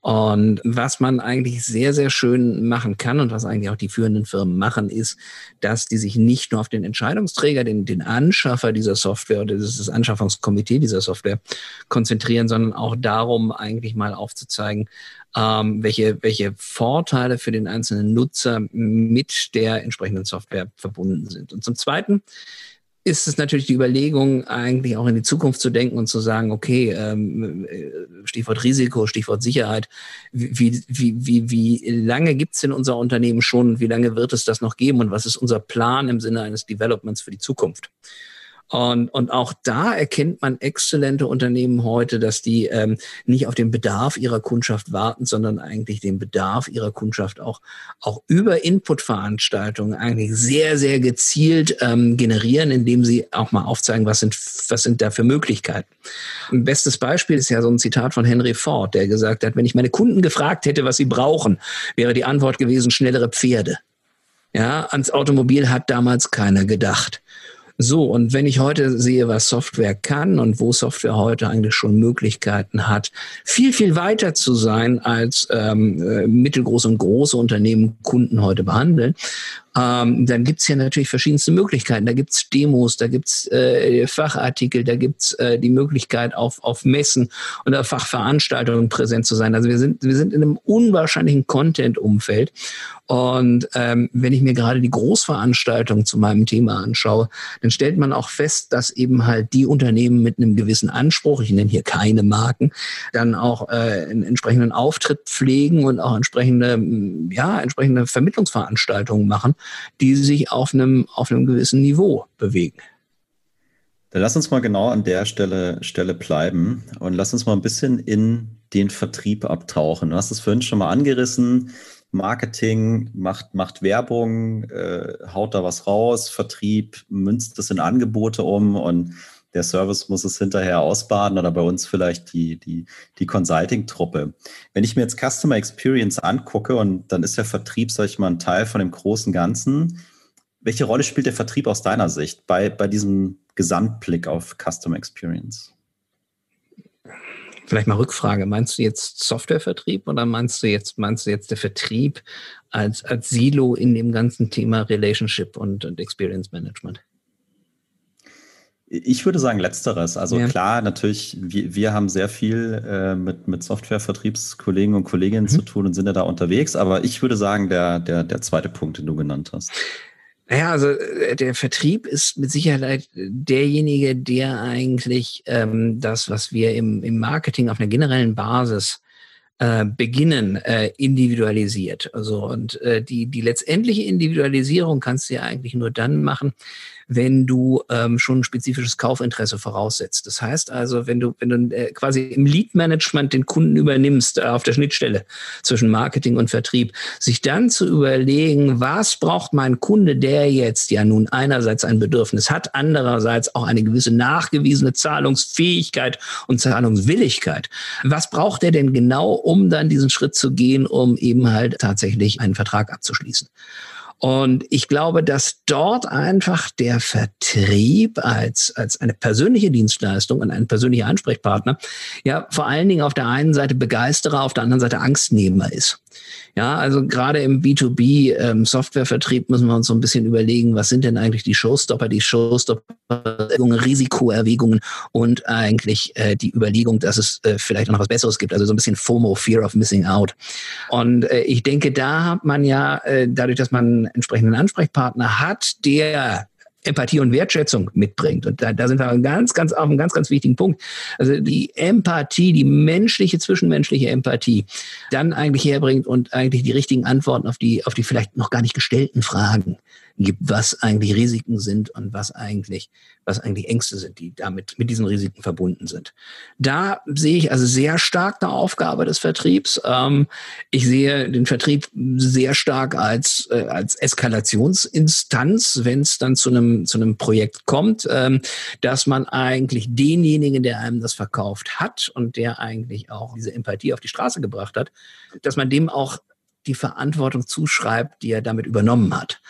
Und was man eigentlich sehr, sehr schön machen kann und was eigentlich auch die führenden Firmen machen, ist, dass die sich nicht nur auf den Entscheidungsträger, den, den Anschaffer dieser Software oder das Anschaffungskomitee dieser Software konzentrieren, sondern auch darum, eigentlich mal aufzuzeigen, ähm, welche, welche Vorteile für den einzelnen Nutzer mit der entsprechenden Software verbunden sind. Und zum Zweiten ist es natürlich die Überlegung, eigentlich auch in die Zukunft zu denken und zu sagen, okay, ähm, äh, Stichwort Risiko, Stichwort Sicherheit, wie, wie, wie, wie lange gibt's in unser Unternehmen schon, wie lange wird es das noch geben und was ist unser Plan im Sinne eines Developments für die Zukunft? Und, und auch da erkennt man exzellente Unternehmen heute, dass die ähm, nicht auf den Bedarf ihrer Kundschaft warten, sondern eigentlich den Bedarf ihrer Kundschaft auch, auch über Inputveranstaltungen eigentlich sehr, sehr gezielt ähm, generieren, indem sie auch mal aufzeigen, was sind, was sind da für Möglichkeiten. Ein bestes Beispiel ist ja so ein Zitat von Henry Ford, der gesagt hat, wenn ich meine Kunden gefragt hätte, was sie brauchen, wäre die Antwort gewesen, schnellere Pferde. Ja, ans Automobil hat damals keiner gedacht. So, und wenn ich heute sehe, was Software kann und wo Software heute eigentlich schon Möglichkeiten hat, viel, viel weiter zu sein, als ähm, äh, mittelgroße und große Unternehmen Kunden heute behandeln, Ähm, dann gibt's ja natürlich verschiedenste Möglichkeiten. Da gibt's Demos, da gibt's äh, Fachartikel, da gibt's äh, die Möglichkeit, auf, auf Messen oder Fachveranstaltungen präsent zu sein. Also wir sind, wir sind in einem unwahrscheinlichen Content-Umfeld. Und ähm, wenn ich mir gerade die Großveranstaltung zu meinem Thema anschaue, dann stellt man auch fest, dass eben halt die Unternehmen mit einem gewissen Anspruch, ich nenne hier keine Marken, dann auch äh, einen entsprechenden Auftritt pflegen und auch entsprechende, ja, entsprechende Vermittlungsveranstaltungen machen, die sich auf einem, auf einem gewissen Niveau bewegen. Dann lass uns mal genau an der Stelle, Stelle bleiben und lass uns mal ein bisschen in den Vertrieb abtauchen. Du hast es vorhin schon mal angerissen. Marketing macht, macht Werbung, äh, haut da was raus, Vertrieb münzt das in Angebote um und der Service muss es hinterher ausbaden oder bei uns vielleicht die, die, die Consulting-Truppe. Wenn ich mir jetzt Customer Experience angucke und dann ist der Vertrieb, sag ich mal, ein Teil von dem großen Ganzen, welche Rolle spielt der Vertrieb aus deiner Sicht bei, bei diesem Gesamtblick auf Customer Experience? Vielleicht mal Rückfrage. Meinst du jetzt Softwarevertrieb oder meinst du jetzt, meinst du jetzt der Vertrieb als, als Silo in dem ganzen Thema Relationship und, und Experience Management? Ich würde sagen letzteres. Also ja. klar, natürlich, wir, wir haben sehr viel äh, mit, mit Softwarevertriebskollegen und Kolleginnen mhm. zu tun und sind ja da unterwegs, aber ich würde sagen, der, der, der zweite Punkt, den du genannt hast. Naja, also äh, der Vertrieb ist mit Sicherheit derjenige, der eigentlich ähm, das, was wir im, im Marketing auf einer generellen Basis äh, beginnen, äh, individualisiert. Also und äh, die, die letztendliche Individualisierung kannst du ja eigentlich nur dann machen, wenn du ähm, schon ein spezifisches Kaufinteresse voraussetzt. Das heißt also, wenn du, wenn du äh, quasi im Lead-Management den Kunden übernimmst, äh, auf der Schnittstelle zwischen Marketing und Vertrieb, sich dann zu überlegen, was braucht mein Kunde, der jetzt ja nun einerseits ein Bedürfnis hat, andererseits auch eine gewisse nachgewiesene Zahlungsfähigkeit und Zahlungswilligkeit. Was braucht er denn genau, um dann diesen Schritt zu gehen, um eben halt tatsächlich einen Vertrag abzuschließen? Und ich glaube, dass dort einfach der Vertrieb als, als eine persönliche Dienstleistung und ein persönlicher Ansprechpartner ja vor allen Dingen auf der einen Seite Begeisterer, auf der anderen Seite Angstnehmer ist. Ja, also gerade im B2B ähm, müssen wir uns so ein bisschen überlegen, was sind denn eigentlich die Showstopper, die Showstopper, Risikoerwägungen und eigentlich äh, die Überlegung, dass es äh, vielleicht noch was Besseres gibt. Also so ein bisschen FOMO, Fear of Missing Out. Und äh, ich denke, da hat man ja, äh, dadurch, dass man einen entsprechenden Ansprechpartner hat, der Empathie und Wertschätzung mitbringt. Und da, da sind wir ganz, ganz auf einem ganz, ganz wichtigen Punkt. Also die Empathie, die menschliche, zwischenmenschliche Empathie, dann eigentlich herbringt und eigentlich die richtigen Antworten auf die, auf die vielleicht noch gar nicht gestellten Fragen gibt, was eigentlich Risiken sind und was eigentlich, was eigentlich Ängste sind, die damit mit diesen Risiken verbunden sind. Da sehe ich also sehr stark eine Aufgabe des Vertriebs. Ähm, ich sehe den Vertrieb sehr stark als, äh, als Eskalationsinstanz, wenn es dann zu einem, zu einem Projekt kommt, ähm, dass man eigentlich denjenigen, der einem das verkauft hat und der eigentlich auch diese Empathie auf die Straße gebracht hat, dass man dem auch die Verantwortung zuschreibt, die er damit übernommen hat.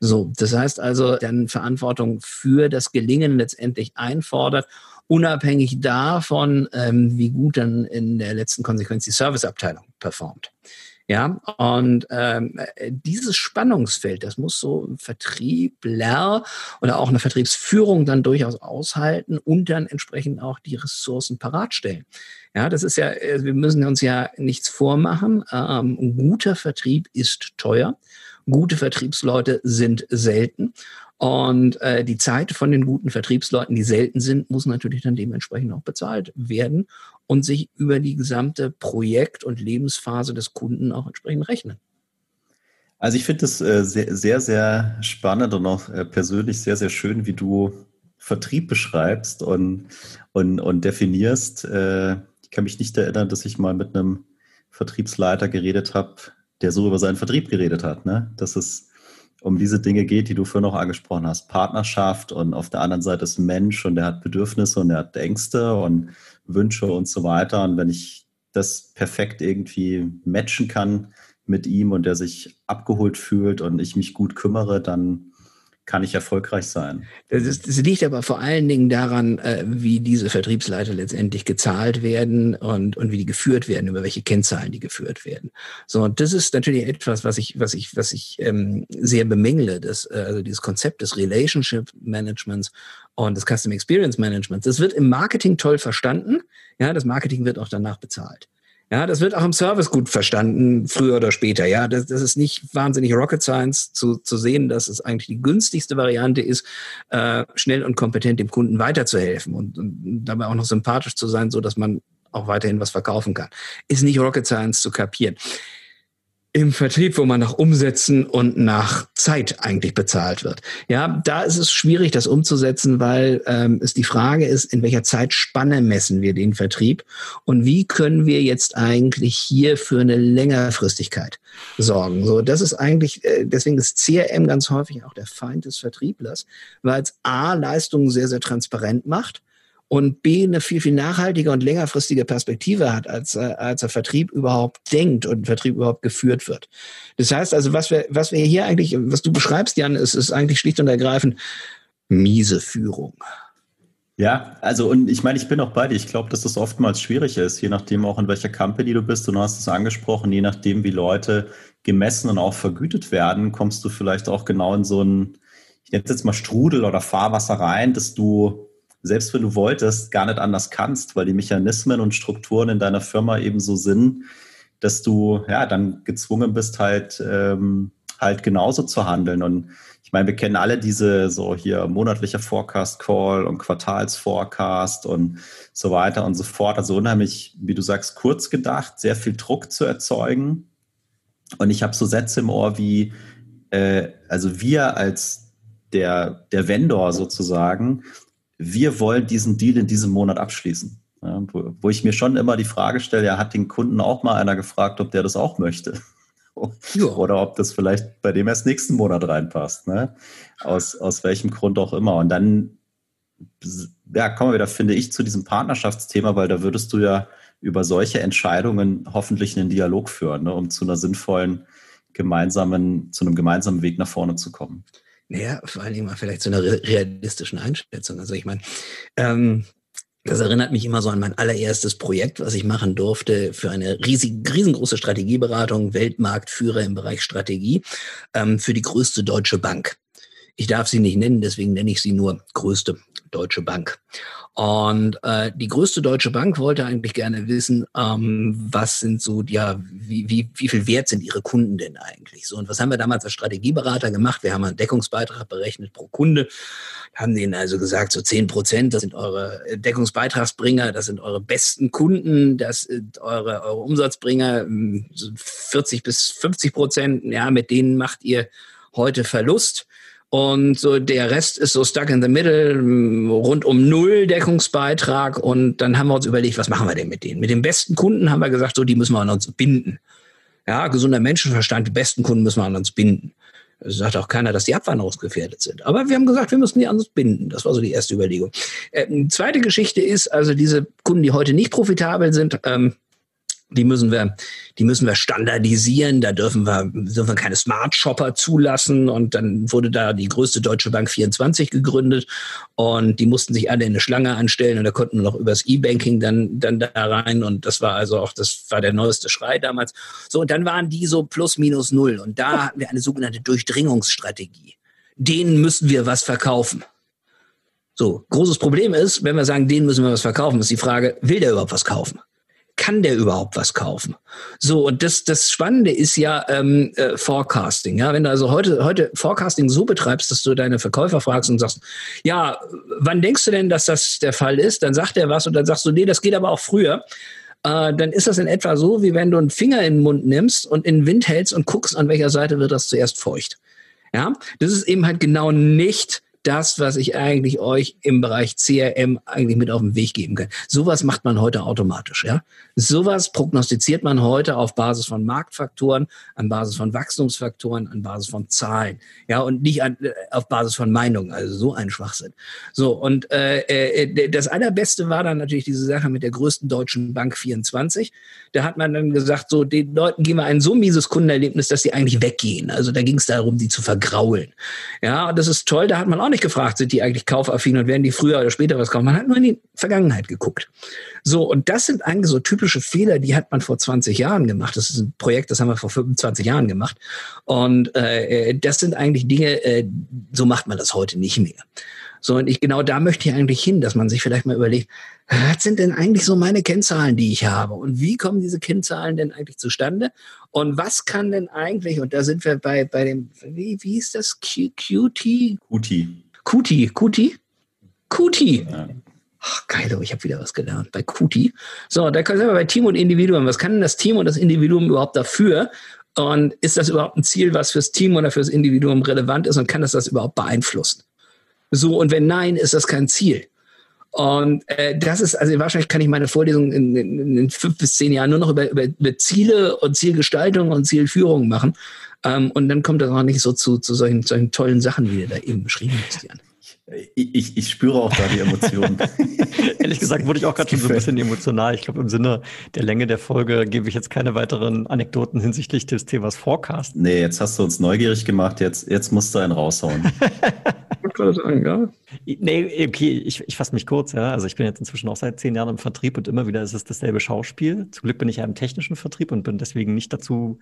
So, das heißt also, dann Verantwortung für das Gelingen letztendlich einfordert, unabhängig davon, ähm, wie gut dann in der letzten Konsequenz die Serviceabteilung performt. Ja, und ähm, dieses Spannungsfeld, das muss so ein Vertriebler oder auch eine Vertriebsführung dann durchaus aushalten und dann entsprechend auch die Ressourcen parat stellen. Ja, das ist ja, äh, wir müssen uns ja nichts vormachen. Ähm, guter Vertrieb ist teuer. Gute Vertriebsleute sind selten. Und äh, die Zeit von den guten Vertriebsleuten, die selten sind, muss natürlich dann dementsprechend auch bezahlt werden und sich über die gesamte Projekt- und Lebensphase des Kunden auch entsprechend rechnen. Also ich finde es äh, sehr, sehr, sehr spannend und auch äh, persönlich sehr, sehr schön, wie du Vertrieb beschreibst und, und, und definierst. Äh, ich kann mich nicht erinnern, dass ich mal mit einem Vertriebsleiter geredet habe, der so über seinen Vertrieb geredet hat. Ne? Dass es um diese Dinge geht, die du vorhin noch angesprochen hast. Partnerschaft und auf der anderen Seite ist ein Mensch und der hat Bedürfnisse und er hat Ängste und Wünsche und so weiter. Und wenn ich das perfekt irgendwie matchen kann mit ihm und der sich abgeholt fühlt und ich mich gut kümmere, dann kann ich erfolgreich sein. Das, ist, das liegt aber vor allen Dingen daran, äh, wie diese Vertriebsleiter letztendlich gezahlt werden und, und wie die geführt werden, über welche Kennzahlen die geführt werden. So, und das ist natürlich etwas, was ich, was ich, was ich ähm, sehr bemängle, das, äh, also dieses Konzept des Relationship Managements und des Custom Experience Managements. Das wird im Marketing toll verstanden. Ja, das Marketing wird auch danach bezahlt. Ja, das wird auch im Service gut verstanden, früher oder später. Ja, das, das ist nicht wahnsinnig Rocket Science zu, zu sehen, dass es eigentlich die günstigste Variante ist, äh, schnell und kompetent dem Kunden weiterzuhelfen und, und dabei auch noch sympathisch zu sein, so dass man auch weiterhin was verkaufen kann. Ist nicht Rocket Science zu kapieren im Vertrieb, wo man nach Umsätzen und nach Zeit eigentlich bezahlt wird. Ja, da ist es schwierig, das umzusetzen, weil ähm, es die Frage ist, in welcher Zeitspanne messen wir den Vertrieb und wie können wir jetzt eigentlich hier für eine Längerfristigkeit sorgen. So, das ist eigentlich, äh, deswegen ist CRM ganz häufig auch der Feind des Vertrieblers, weil es A, Leistungen sehr, sehr transparent macht und B eine viel, viel nachhaltige und längerfristige Perspektive hat, als, äh, als der Vertrieb überhaupt denkt und Vertrieb überhaupt geführt wird. Das heißt also, was wir, was wir hier eigentlich, was du beschreibst, Jan, ist, ist eigentlich schlicht und ergreifend miese Führung. Ja, also und ich meine, ich bin auch bei dir. Ich glaube, dass das oftmals schwierig ist, je nachdem auch in welcher Company du bist. Du hast es angesprochen, je nachdem, wie Leute gemessen und auch vergütet werden, kommst du vielleicht auch genau in so einen, ich nenne es jetzt mal Strudel oder Fahrwasser rein, dass du selbst wenn du wolltest, gar nicht anders kannst, weil die Mechanismen und Strukturen in deiner Firma eben so sind, dass du ja dann gezwungen bist, halt, ähm, halt genauso zu handeln. Und ich meine, wir kennen alle diese so hier monatlicher Forecast Call und Quartalsforecast und so weiter und so fort. Also unheimlich, wie du sagst, kurz gedacht, sehr viel Druck zu erzeugen. Und ich habe so Sätze im Ohr wie, äh, also wir als der, der Vendor sozusagen wir wollen diesen Deal in diesem Monat abschließen. Ja, wo, wo, ich mir schon immer die Frage stelle, ja, hat den Kunden auch mal einer gefragt, ob der das auch möchte? Oder ob das vielleicht bei dem erst nächsten Monat reinpasst, ne? Aus, aus welchem Grund auch immer. Und dann, ja, kommen wir wieder, finde ich, zu diesem Partnerschaftsthema, weil da würdest du ja über solche Entscheidungen hoffentlich einen Dialog führen, ne? um zu einer sinnvollen gemeinsamen, zu einem gemeinsamen Weg nach vorne zu kommen. Naja, vor allen Dingen mal vielleicht zu einer realistischen Einschätzung. Also ich meine, ähm, das erinnert mich immer so an mein allererstes Projekt, was ich machen durfte für eine riesig, riesengroße Strategieberatung, Weltmarktführer im Bereich Strategie, ähm, für die größte deutsche Bank. Ich darf sie nicht nennen, deswegen nenne ich sie nur größte deutsche Bank. Und äh, die größte deutsche Bank wollte eigentlich gerne wissen, ähm, was sind so, ja, wie, wie, wie viel wert sind ihre Kunden denn eigentlich? So, und was haben wir damals als Strategieberater gemacht? Wir haben einen Deckungsbeitrag berechnet pro Kunde, haben denen also gesagt, so zehn Prozent, das sind eure Deckungsbeitragsbringer, das sind eure besten Kunden, das sind eure, eure Umsatzbringer, 40 bis 50 Prozent, ja, mit denen macht ihr heute Verlust. Und so der Rest ist so stuck in the middle, rund um null Deckungsbeitrag. Und dann haben wir uns überlegt, was machen wir denn mit denen? Mit den besten Kunden haben wir gesagt, so, die müssen wir an uns binden. Ja, gesunder Menschenverstand, die besten Kunden müssen wir an uns binden. Es sagt auch keiner, dass die abwanderungsgefährdet sind. Aber wir haben gesagt, wir müssen die an uns binden. Das war so die erste Überlegung. Äh, zweite Geschichte ist, also diese Kunden, die heute nicht profitabel sind, ähm, die müssen wir, die müssen wir standardisieren. Da dürfen wir, dürfen wir keine Smart Shopper zulassen. Und dann wurde da die größte Deutsche Bank 24 gegründet. Und die mussten sich alle in eine Schlange anstellen. Und da konnten wir noch übers E-Banking dann, dann da rein. Und das war also auch, das war der neueste Schrei damals. So, und dann waren die so plus minus null. Und da hatten wir eine sogenannte Durchdringungsstrategie. Denen müssen wir was verkaufen. So, großes Problem ist, wenn wir sagen, denen müssen wir was verkaufen, ist die Frage, will der überhaupt was kaufen? Kann der überhaupt was kaufen? So, und das, das Spannende ist ja ähm, äh, Forecasting. Ja, wenn du also heute, heute Forecasting so betreibst, dass du deine Verkäufer fragst und sagst, ja, wann denkst du denn, dass das der Fall ist? Dann sagt er was und dann sagst du, nee, das geht aber auch früher. Äh, dann ist das in etwa so, wie wenn du einen Finger in den Mund nimmst und in den Wind hältst und guckst, an welcher Seite wird das zuerst feucht. Ja, das ist eben halt genau nicht das, was ich eigentlich euch im Bereich CRM eigentlich mit auf den Weg geben kann. Sowas macht man heute automatisch, ja. Sowas prognostiziert man heute auf Basis von Marktfaktoren, an Basis von Wachstumsfaktoren, an Basis von Zahlen, ja, und nicht an, äh, auf Basis von Meinungen. Also so ein Schwachsinn. So und äh, äh, das allerbeste war dann natürlich diese Sache mit der größten deutschen Bank 24. Da hat man dann gesagt, so den Leuten geben wir ein so mieses Kundenerlebnis, dass sie eigentlich weggehen. Also da ging es darum, die zu vergraulen. Ja, und das ist toll. Da hat man auch nicht gefragt, sind die eigentlich kaufaffin und werden die früher oder später was kaufen. Man hat nur in die Vergangenheit geguckt. So, und das sind eigentlich so typische Fehler, die hat man vor 20 Jahren gemacht. Das ist ein Projekt, das haben wir vor 25 Jahren gemacht. Und äh, das sind eigentlich Dinge, äh, so macht man das heute nicht mehr. So, und ich, genau da möchte ich eigentlich hin, dass man sich vielleicht mal überlegt, was sind denn eigentlich so meine Kennzahlen, die ich habe? Und wie kommen diese Kennzahlen denn eigentlich zustande? Und was kann denn eigentlich, und da sind wir bei, bei dem, wie, wie ist das? Q, QT? QT. QT, QT? QT. Ja. Ach, geil, ich habe wieder was gelernt bei QT. So, da können wir bei Team und Individuum. Was kann denn das Team und das Individuum überhaupt dafür? Und ist das überhaupt ein Ziel, was fürs Team oder fürs Individuum relevant ist? Und kann das das überhaupt beeinflussen? So, und wenn nein, ist das kein Ziel. Und äh, das ist, also wahrscheinlich kann ich meine Vorlesung in, in, in fünf bis zehn Jahren nur noch über, über, über Ziele und Zielgestaltung und Zielführung machen. Ähm, und dann kommt das auch nicht so zu, zu solchen, solchen tollen Sachen, wie du da eben beschrieben hast, Jan. Ich, ich spüre auch da die Emotionen. Ehrlich gesagt wurde ich auch gerade schon so ein bisschen emotional. Ich glaube, im Sinne der Länge der Folge gebe ich jetzt keine weiteren Anekdoten hinsichtlich des Themas Forecast. Nee, jetzt hast du uns neugierig gemacht. Jetzt, jetzt musst du einen raushauen. ich gerade sagen, ja. Nee, okay, ich, ich fasse mich kurz, ja. Also ich bin jetzt inzwischen auch seit zehn Jahren im Vertrieb und immer wieder ist es dasselbe Schauspiel. Zum Glück bin ich ja im technischen Vertrieb und bin deswegen nicht dazu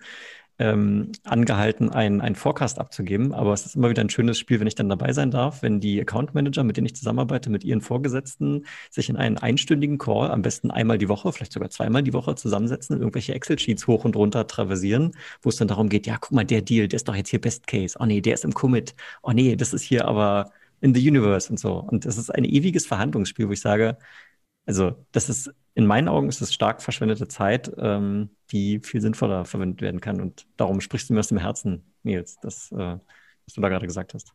ähm, angehalten, einen, einen Forecast abzugeben. Aber es ist immer wieder ein schönes Spiel, wenn ich dann dabei sein darf, wenn die Account Manager, mit denen ich zusammenarbeite, mit ihren Vorgesetzten sich in einen einstündigen Call, am besten einmal die Woche, vielleicht sogar zweimal die Woche zusammensetzen, irgendwelche Excel-Sheets hoch und runter traversieren, wo es dann darum geht, ja, guck mal, der Deal, der ist doch jetzt hier Best Case. Oh nee, der ist im Commit. Oh nee, das ist hier aber in the Universe und so. Und es ist ein ewiges Verhandlungsspiel, wo ich sage, also das ist in meinen Augen ist es stark verschwendete Zeit, ähm, die viel sinnvoller verwendet werden kann. Und darum sprichst du mir aus dem Herzen, Nils, das, äh, was du da gerade gesagt hast.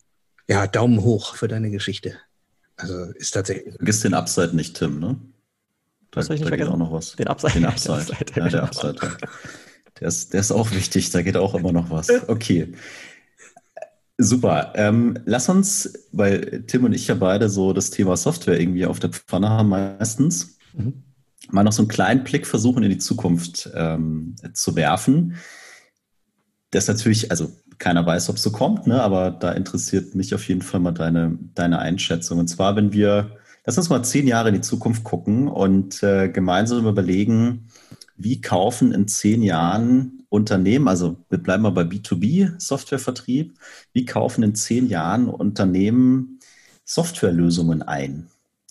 Ja, Daumen hoch für deine Geschichte. Also ist tatsächlich. Vergiss den Upside nicht, Tim, ne? Da, was soll ich nicht da auch noch was. Den Upside. Den Upside. ja, der. Upside. Ja. Der, ist, der ist auch wichtig, da geht auch immer noch was. Okay. Super. Ähm, lass uns, weil Tim und ich ja beide so das Thema Software irgendwie auf der Pfanne haben meistens. Mhm mal noch so einen kleinen Blick versuchen, in die Zukunft ähm, zu werfen. Das natürlich, also keiner weiß, ob es so kommt, ne? aber da interessiert mich auf jeden Fall mal deine, deine Einschätzung. Und zwar, wenn wir, lass uns mal zehn Jahre in die Zukunft gucken und äh, gemeinsam überlegen, wie kaufen in zehn Jahren Unternehmen, also wir bleiben mal bei B2B-Softwarevertrieb, wie kaufen in zehn Jahren Unternehmen Softwarelösungen ein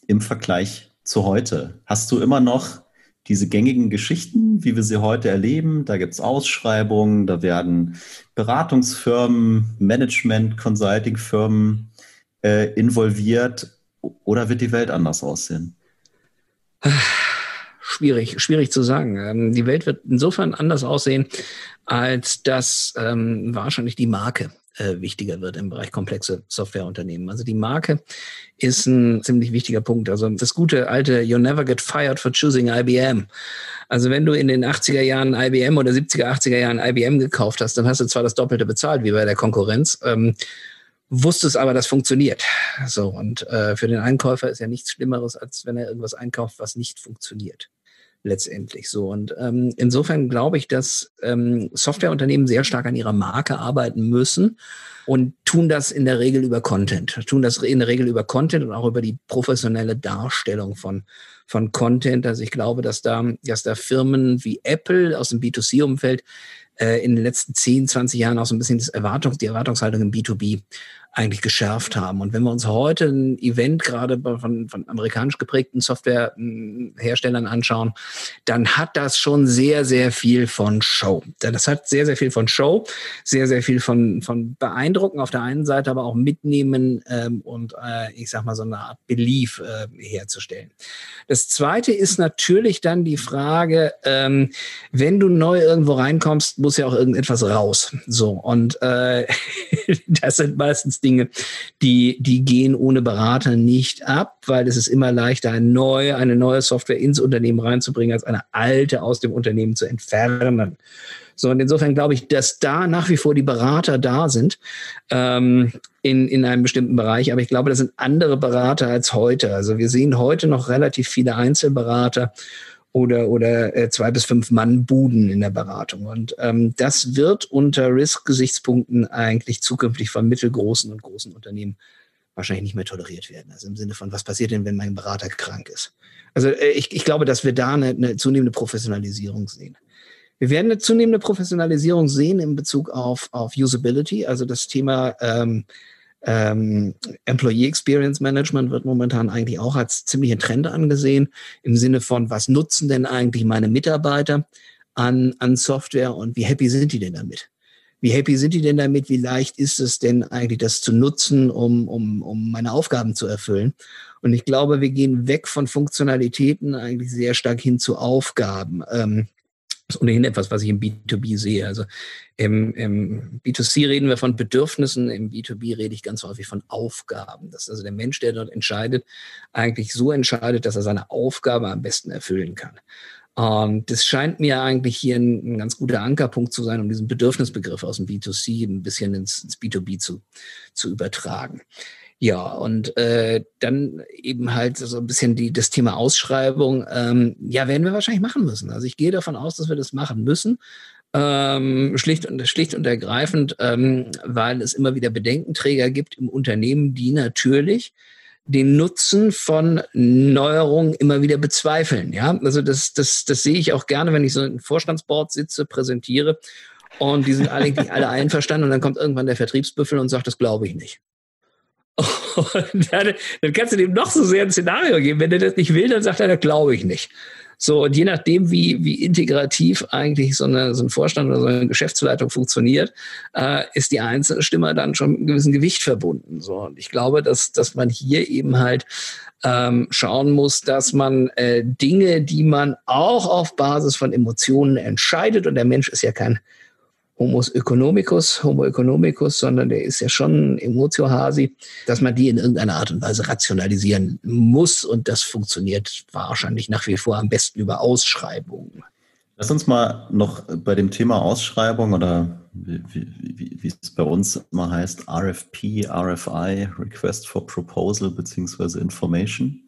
im Vergleich zu heute? Hast du immer noch diese gängigen Geschichten, wie wir sie heute erleben? Da gibt es Ausschreibungen, da werden Beratungsfirmen, Management, Consulting-Firmen äh, involviert. Oder wird die Welt anders aussehen? Schwierig, schwierig zu sagen. Ähm, die Welt wird insofern anders aussehen, als dass ähm, wahrscheinlich die Marke äh, wichtiger wird im Bereich komplexe Softwareunternehmen. Also die Marke ist ein ziemlich wichtiger Punkt. Also das gute alte You never get fired for choosing IBM. Also wenn du in den 80er Jahren IBM oder 70er, 80er Jahren IBM gekauft hast, dann hast du zwar das Doppelte bezahlt wie bei der Konkurrenz. Ähm, wusstest aber, das funktioniert. So, und äh, für den Einkäufer ist ja nichts Schlimmeres, als wenn er irgendwas einkauft, was nicht funktioniert letztendlich so. Und ähm, insofern glaube ich, dass ähm, Softwareunternehmen sehr stark an ihrer Marke arbeiten müssen und tun das in der Regel über Content, tun das in der Regel über Content und auch über die professionelle Darstellung von von Content. Also ich glaube, dass da, dass da Firmen wie Apple aus dem B2C-Umfeld äh, in den letzten 10, 20 Jahren auch so ein bisschen das Erwartungs, die Erwartungshaltung im B2B eigentlich geschärft haben. Und wenn wir uns heute ein Event gerade von, von amerikanisch geprägten Softwareherstellern anschauen, dann hat das schon sehr, sehr viel von Show. Das hat sehr, sehr viel von Show, sehr, sehr viel von, von Beeindrucken auf der einen Seite, aber auch mitnehmen ähm, und äh, ich sag mal so eine Art Belief äh, herzustellen. Das zweite ist natürlich dann die Frage, ähm, wenn du neu irgendwo reinkommst, muss ja auch irgendetwas raus. So, und äh, das sind meistens Dinge, die, die gehen ohne Berater nicht ab, weil es ist immer leichter, eine neue, eine neue Software ins Unternehmen reinzubringen, als eine alte aus dem Unternehmen zu entfernen. So, und insofern glaube ich, dass da nach wie vor die Berater da sind ähm, in, in einem bestimmten Bereich. Aber ich glaube, das sind andere Berater als heute. Also wir sehen heute noch relativ viele Einzelberater oder, oder äh, zwei bis fünf Mann Buden in der Beratung. Und ähm, das wird unter Risk-Gesichtspunkten eigentlich zukünftig von mittelgroßen und großen Unternehmen wahrscheinlich nicht mehr toleriert werden. Also im Sinne von, was passiert denn, wenn mein Berater krank ist? Also äh, ich, ich glaube, dass wir da eine, eine zunehmende Professionalisierung sehen. Wir werden eine zunehmende Professionalisierung sehen in Bezug auf, auf Usability, also das Thema ähm, ähm, Employee Experience Management wird momentan eigentlich auch als ziemlichen Trend angesehen, im Sinne von, was nutzen denn eigentlich meine Mitarbeiter an, an Software und wie happy sind die denn damit? Wie happy sind die denn damit? Wie leicht ist es denn eigentlich, das zu nutzen, um, um, um meine Aufgaben zu erfüllen? Und ich glaube, wir gehen weg von Funktionalitäten eigentlich sehr stark hin zu Aufgaben. Ähm, das ist ohnehin etwas, was ich im B2B sehe. Also im, im, B2C reden wir von Bedürfnissen, im B2B rede ich ganz häufig von Aufgaben. Dass also der Mensch, der dort entscheidet, eigentlich so entscheidet, dass er seine Aufgabe am besten erfüllen kann. Und das scheint mir eigentlich hier ein, ein, ganz guter Ankerpunkt zu sein, um diesen Bedürfnisbegriff aus dem B2C ein bisschen ins, ins B2B zu, zu übertragen. Ja, und äh, dann eben halt so ein bisschen die, das Thema Ausschreibung. Ähm, ja, werden wir wahrscheinlich machen müssen. Also ich gehe davon aus, dass wir das machen müssen. Ähm, schlicht, und, schlicht und ergreifend, ähm, weil es immer wieder Bedenkenträger gibt im Unternehmen, die natürlich den Nutzen von Neuerungen immer wieder bezweifeln. Ja, also das, das, das sehe ich auch gerne, wenn ich so im Vorstandsboard sitze, präsentiere und die sind eigentlich alle einverstanden und dann kommt irgendwann der Vertriebsbüffel und sagt, das glaube ich nicht. Und dann, dann, kannst du dem noch so sehr ein Szenario geben. Wenn er das nicht will, dann sagt er, das glaube ich nicht. So, und je nachdem, wie, wie integrativ eigentlich so, eine, so ein Vorstand oder so eine Geschäftsleitung funktioniert, äh, ist die einzelne Stimme dann schon mit einem gewissen Gewicht verbunden. So, und ich glaube, dass, dass man hier eben halt ähm, schauen muss, dass man äh, Dinge, die man auch auf Basis von Emotionen entscheidet, und der Mensch ist ja kein Homo economicus, Homo economicus, sondern der ist ja schon Emotiohasi, dass man die in irgendeiner Art und Weise rationalisieren muss. Und das funktioniert wahrscheinlich nach wie vor am besten über Ausschreibungen. Lass uns mal noch bei dem Thema Ausschreibung oder wie, wie, wie es bei uns immer heißt, RFP, RFI, Request for Proposal beziehungsweise Information.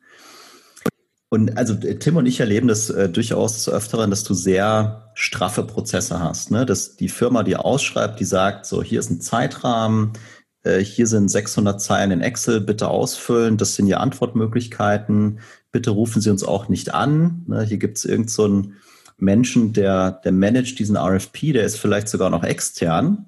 Und also Tim und ich erleben das äh, durchaus zu öfteren, dass du sehr straffe Prozesse hast. Ne? Dass die Firma, die ausschreibt, die sagt, so hier ist ein Zeitrahmen, äh, hier sind 600 Zeilen in Excel, bitte ausfüllen, das sind die Antwortmöglichkeiten, bitte rufen Sie uns auch nicht an. Ne? Hier gibt es irgendeinen so Menschen, der, der managt diesen RFP, der ist vielleicht sogar noch extern.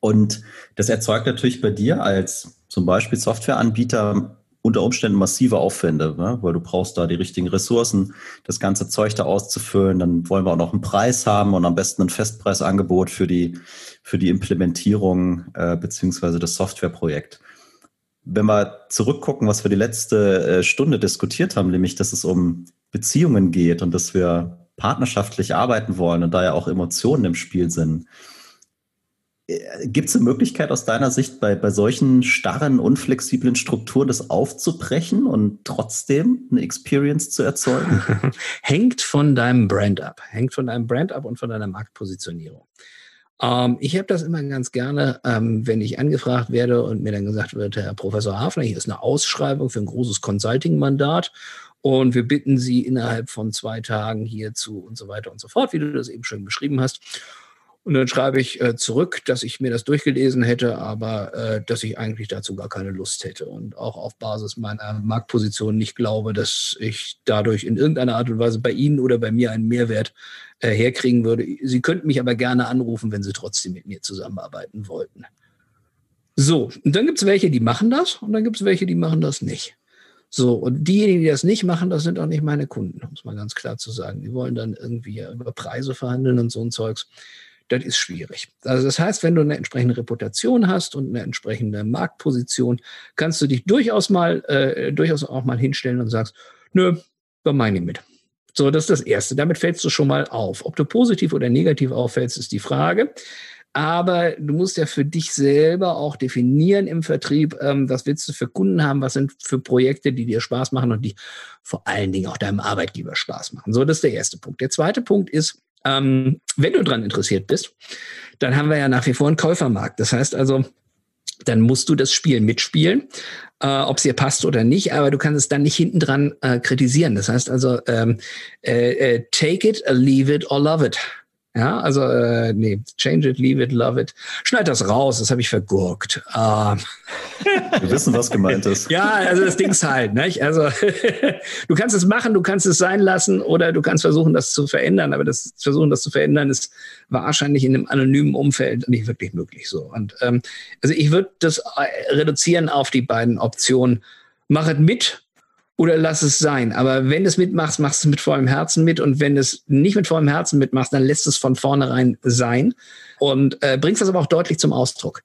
Und das erzeugt natürlich bei dir als zum Beispiel Softwareanbieter unter Umständen massive Aufwände, ne? weil du brauchst da die richtigen Ressourcen, das ganze Zeug da auszufüllen. Dann wollen wir auch noch einen Preis haben und am besten ein Festpreisangebot für die, für die Implementierung äh, beziehungsweise das Softwareprojekt. Wenn wir zurückgucken, was wir die letzte äh, Stunde diskutiert haben, nämlich, dass es um Beziehungen geht und dass wir partnerschaftlich arbeiten wollen und da ja auch Emotionen im Spiel sind, Gibt es eine Möglichkeit aus deiner Sicht bei, bei solchen starren, unflexiblen Strukturen das aufzubrechen und trotzdem eine Experience zu erzeugen? Hängt von deinem Brand ab. Hängt von deinem Brand ab und von deiner Marktpositionierung. Ähm, ich habe das immer ganz gerne, ähm, wenn ich angefragt werde und mir dann gesagt wird, Herr Professor Hafner, hier ist eine Ausschreibung für ein großes Consulting-Mandat und wir bitten Sie innerhalb von zwei Tagen hierzu und so weiter und so fort, wie du das eben schön beschrieben hast. Und dann schreibe ich äh, zurück, dass ich mir das durchgelesen hätte, aber äh, dass ich eigentlich dazu gar keine Lust hätte und auch auf Basis meiner Marktposition nicht glaube, dass ich dadurch in irgendeiner Art und Weise bei Ihnen oder bei mir einen Mehrwert äh, herkriegen würde. Sie könnten mich aber gerne anrufen, wenn Sie trotzdem mit mir zusammenarbeiten wollten. So, und dann gibt es welche, die machen das und dann gibt es welche, die machen das nicht. So, und diejenigen, die das nicht machen, das sind auch nicht meine Kunden, um es mal ganz klar zu sagen. Die wollen dann irgendwie über Preise verhandeln und so ein Zeugs das ist schwierig. Also das heißt, wenn du eine entsprechende Reputation hast und eine entsprechende Marktposition, kannst du dich durchaus mal, äh, durchaus auch mal hinstellen und sagst, nö, da meine ich mit. So, das ist das Erste. Damit fällst du schon mal auf. Ob du positiv oder negativ auffällst, ist die Frage. aber du musst ja für dich selber auch definieren im Vertrieb, ähm, was willst du für Kunden haben, was sind für Projekte, die dir Spaß machen und die vor allen Dingen auch deinem Arbeitgeber Spaß machen. So, das ist der erste Punkt. Der zweite Punkt ist, ähm, wenn du daran interessiert bist, dann haben wir ja nach wie vor einen Käufermarkt. Das heißt also, dann musst du das Spiel mitspielen, äh, ob es dir passt oder nicht, aber du kannst es dann nicht hinten dran äh, kritisieren. Das heißt also, ähm, äh, äh take it, leave it or love it. Ja, also äh, nee, change it, leave it, love it. Schneid das raus, das habe ich vergurkt. Ähm. Wir wissen, was gemeint ist. ja, also das Ding ist halt, nicht? Also du kannst es machen, du kannst es sein lassen oder du kannst versuchen, das zu verändern. Aber das Versuchen, das zu verändern, ist wahrscheinlich in einem anonymen Umfeld nicht wirklich möglich so. Und ähm, also ich würde das äh, reduzieren auf die beiden Optionen. Mach es mit oder lass es sein. Aber wenn du es mitmachst, machst du es mit vollem Herzen mit. Und wenn du es nicht mit vollem Herzen mitmachst, dann lässt es von vornherein sein und äh, bringst das aber auch deutlich zum Ausdruck.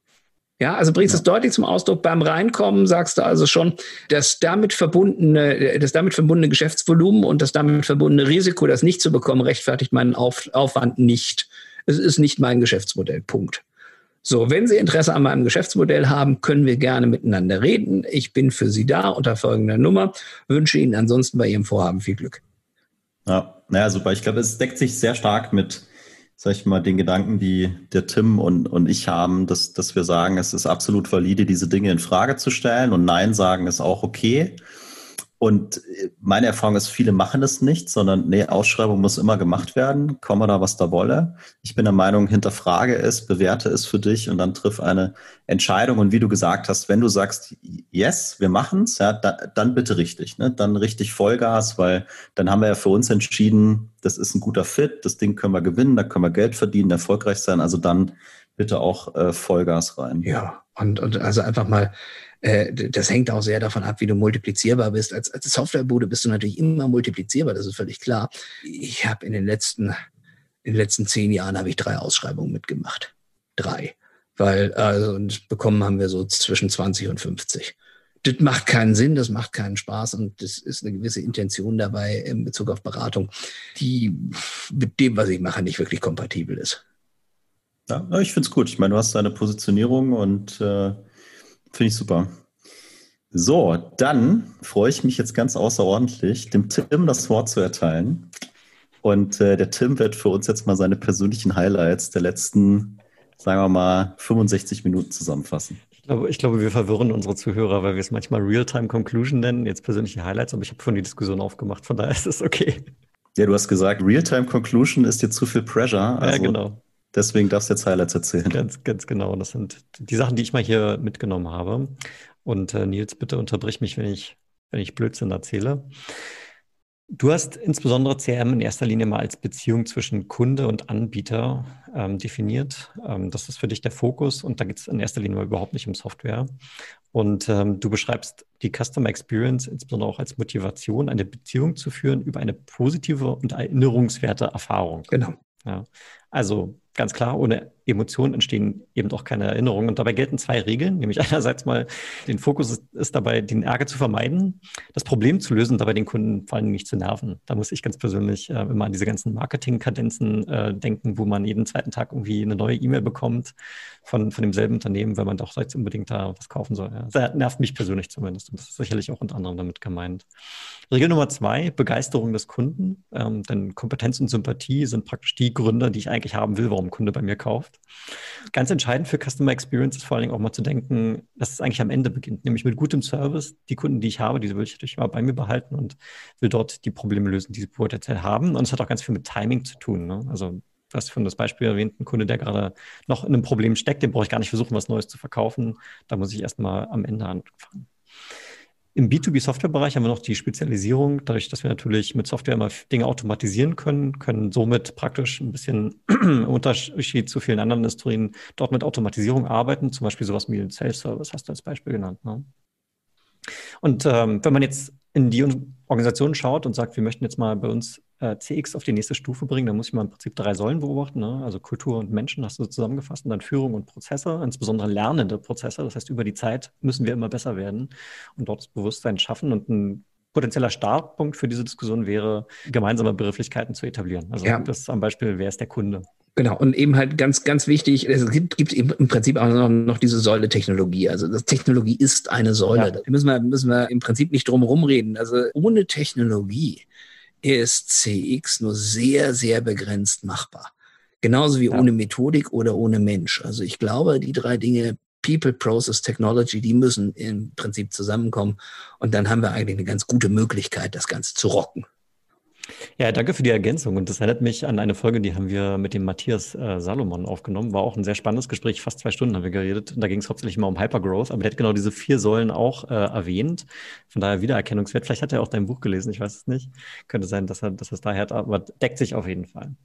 Ja, also bringst es deutlich zum Ausdruck. Beim Reinkommen sagst du also schon, das damit verbundene, das damit verbundene Geschäftsvolumen und das damit verbundene Risiko, das nicht zu bekommen, rechtfertigt meinen Auf, Aufwand nicht. Es ist nicht mein Geschäftsmodell. Punkt. So, wenn Sie Interesse an meinem Geschäftsmodell haben, können wir gerne miteinander reden. Ich bin für Sie da unter folgender Nummer. Wünsche Ihnen ansonsten bei Ihrem Vorhaben viel Glück. Ja, naja, super. Ich glaube, es deckt sich sehr stark mit, sag ich mal, den Gedanken, die der Tim und, und ich haben, dass, dass wir sagen, es ist absolut valide, diese Dinge in Frage zu stellen und Nein sagen ist auch okay. Und äh, meine Erfahrung ist, viele machen es nicht, sondern nee, Ausschreibung muss immer gemacht werden, komme da, was da wolle. Ich bin der Meinung, hinterfrage es, bewerte es für dich und dann triff eine Entscheidung. Und wie du gesagt hast, wenn du sagst, yes, wir machen's, ja, da, dann bitte richtig, ne? dann richtig Vollgas, weil dann haben wir ja für uns entschieden, das ist ein guter Fit, das Ding können wir gewinnen, da können wir Geld verdienen, erfolgreich sein. Also dann bitte auch äh, Vollgas rein. Ja, und, und also einfach mal das hängt auch sehr davon ab, wie du multiplizierbar bist. Als, als Softwarebude bist du natürlich immer multiplizierbar, das ist völlig klar. Ich habe in den letzten, in den letzten zehn Jahren habe ich drei Ausschreibungen mitgemacht. Drei. Weil, also, und bekommen haben wir so zwischen 20 und 50 das macht keinen Sinn, das macht keinen Spaß und das ist eine gewisse Intention dabei in Bezug auf Beratung, die mit dem, was ich mache, nicht wirklich kompatibel ist. Ja, ich finde es gut. Ich meine, du hast deine Positionierung und äh, Finde ich super. So, dann freue ich mich jetzt ganz außerordentlich, dem Tim das Wort zu erteilen. Und äh, der Tim wird für uns jetzt mal seine persönlichen Highlights der letzten, sagen wir mal, 65 Minuten zusammenfassen. Ich glaube, ich glaube, wir verwirren unsere Zuhörer, weil wir es manchmal Real-Time Conclusion nennen, jetzt persönliche Highlights, aber ich habe schon die Diskussion aufgemacht, von daher ist es okay. Ja, du hast gesagt, Real-Time Conclusion ist dir zu viel Pressure. Also ja, genau. Deswegen darfst du jetzt Highlights erzählen. Ganz, ganz genau. Das sind die Sachen, die ich mal hier mitgenommen habe. Und äh, Nils, bitte unterbrich mich, wenn ich, wenn ich Blödsinn erzähle. Du hast insbesondere CRM in erster Linie mal als Beziehung zwischen Kunde und Anbieter ähm, definiert. Ähm, das ist für dich der Fokus und da geht es in erster Linie überhaupt nicht um Software. Und ähm, du beschreibst die Customer Experience insbesondere auch als Motivation, eine Beziehung zu führen über eine positive und erinnerungswerte Erfahrung. Genau. Ja. Also ganz klar, ohne Emotionen entstehen eben auch keine Erinnerungen. Und dabei gelten zwei Regeln, nämlich einerseits mal, den Fokus ist, ist, dabei, den Ärger zu vermeiden, das Problem zu lösen, dabei den Kunden vor allem nicht zu nerven. Da muss ich ganz persönlich äh, immer an diese ganzen Marketing-Kadenzen äh, denken, wo man jeden zweiten Tag irgendwie eine neue E-Mail bekommt von, von demselben Unternehmen, weil man doch jetzt unbedingt da was kaufen soll. Ja. Das nervt mich persönlich zumindest und das ist sicherlich auch unter anderem damit gemeint. Regel Nummer zwei, Begeisterung des Kunden. Ähm, denn Kompetenz und Sympathie sind praktisch die Gründe, die ich eigentlich haben will, warum ein Kunde bei mir kauft. Ganz entscheidend für Customer Experience ist vor allen Dingen auch mal zu denken, dass es eigentlich am Ende beginnt, nämlich mit gutem Service. Die Kunden, die ich habe, diese will ich natürlich immer bei mir behalten und will dort die Probleme lösen, die sie potenziell haben. Und es hat auch ganz viel mit Timing zu tun. Ne? Also du hast von das Beispiel erwähnt, ein Kunde, der gerade noch in einem Problem steckt, dem brauche ich gar nicht versuchen, was Neues zu verkaufen. Da muss ich erstmal am Ende anfangen. Im B2B-Software-Bereich haben wir noch die Spezialisierung, dadurch, dass wir natürlich mit Software immer Dinge automatisieren können, können somit praktisch ein bisschen im Unterschied zu vielen anderen Industrien dort mit Automatisierung arbeiten, zum Beispiel sowas wie den Sales Service, hast du als Beispiel genannt. Ne? Und ähm, wenn man jetzt in die Organisation schaut und sagt, wir möchten jetzt mal bei uns äh, CX auf die nächste Stufe bringen, dann muss ich mal im Prinzip drei Säulen beobachten. Ne? Also Kultur und Menschen hast du zusammengefasst und dann Führung und Prozesse, insbesondere lernende Prozesse. Das heißt, über die Zeit müssen wir immer besser werden und dort das Bewusstsein schaffen. Und ein potenzieller Startpunkt für diese Diskussion wäre, gemeinsame Begrifflichkeiten zu etablieren. Also ja. das am Beispiel, wer ist der Kunde? Genau, und eben halt ganz, ganz wichtig, es gibt, gibt im Prinzip auch noch, noch diese Säule Technologie. Also das Technologie ist eine Säule. Ja. Da müssen wir, müssen wir im Prinzip nicht drum rumreden. Also ohne Technologie ist CX nur sehr, sehr begrenzt machbar. Genauso wie ja. ohne Methodik oder ohne Mensch. Also ich glaube, die drei Dinge People, Process, Technology, die müssen im Prinzip zusammenkommen. Und dann haben wir eigentlich eine ganz gute Möglichkeit, das Ganze zu rocken. Ja, danke für die Ergänzung. Und das erinnert mich an eine Folge, die haben wir mit dem Matthias äh, Salomon aufgenommen. War auch ein sehr spannendes Gespräch. Fast zwei Stunden haben wir geredet. Und da ging es hauptsächlich immer um Hypergrowth. Aber der hat genau diese vier Säulen auch äh, erwähnt. Von daher Wiedererkennungswert. Vielleicht hat er auch dein Buch gelesen. Ich weiß es nicht. Könnte sein, dass er, dass er es daher hat. Aber deckt sich auf jeden Fall.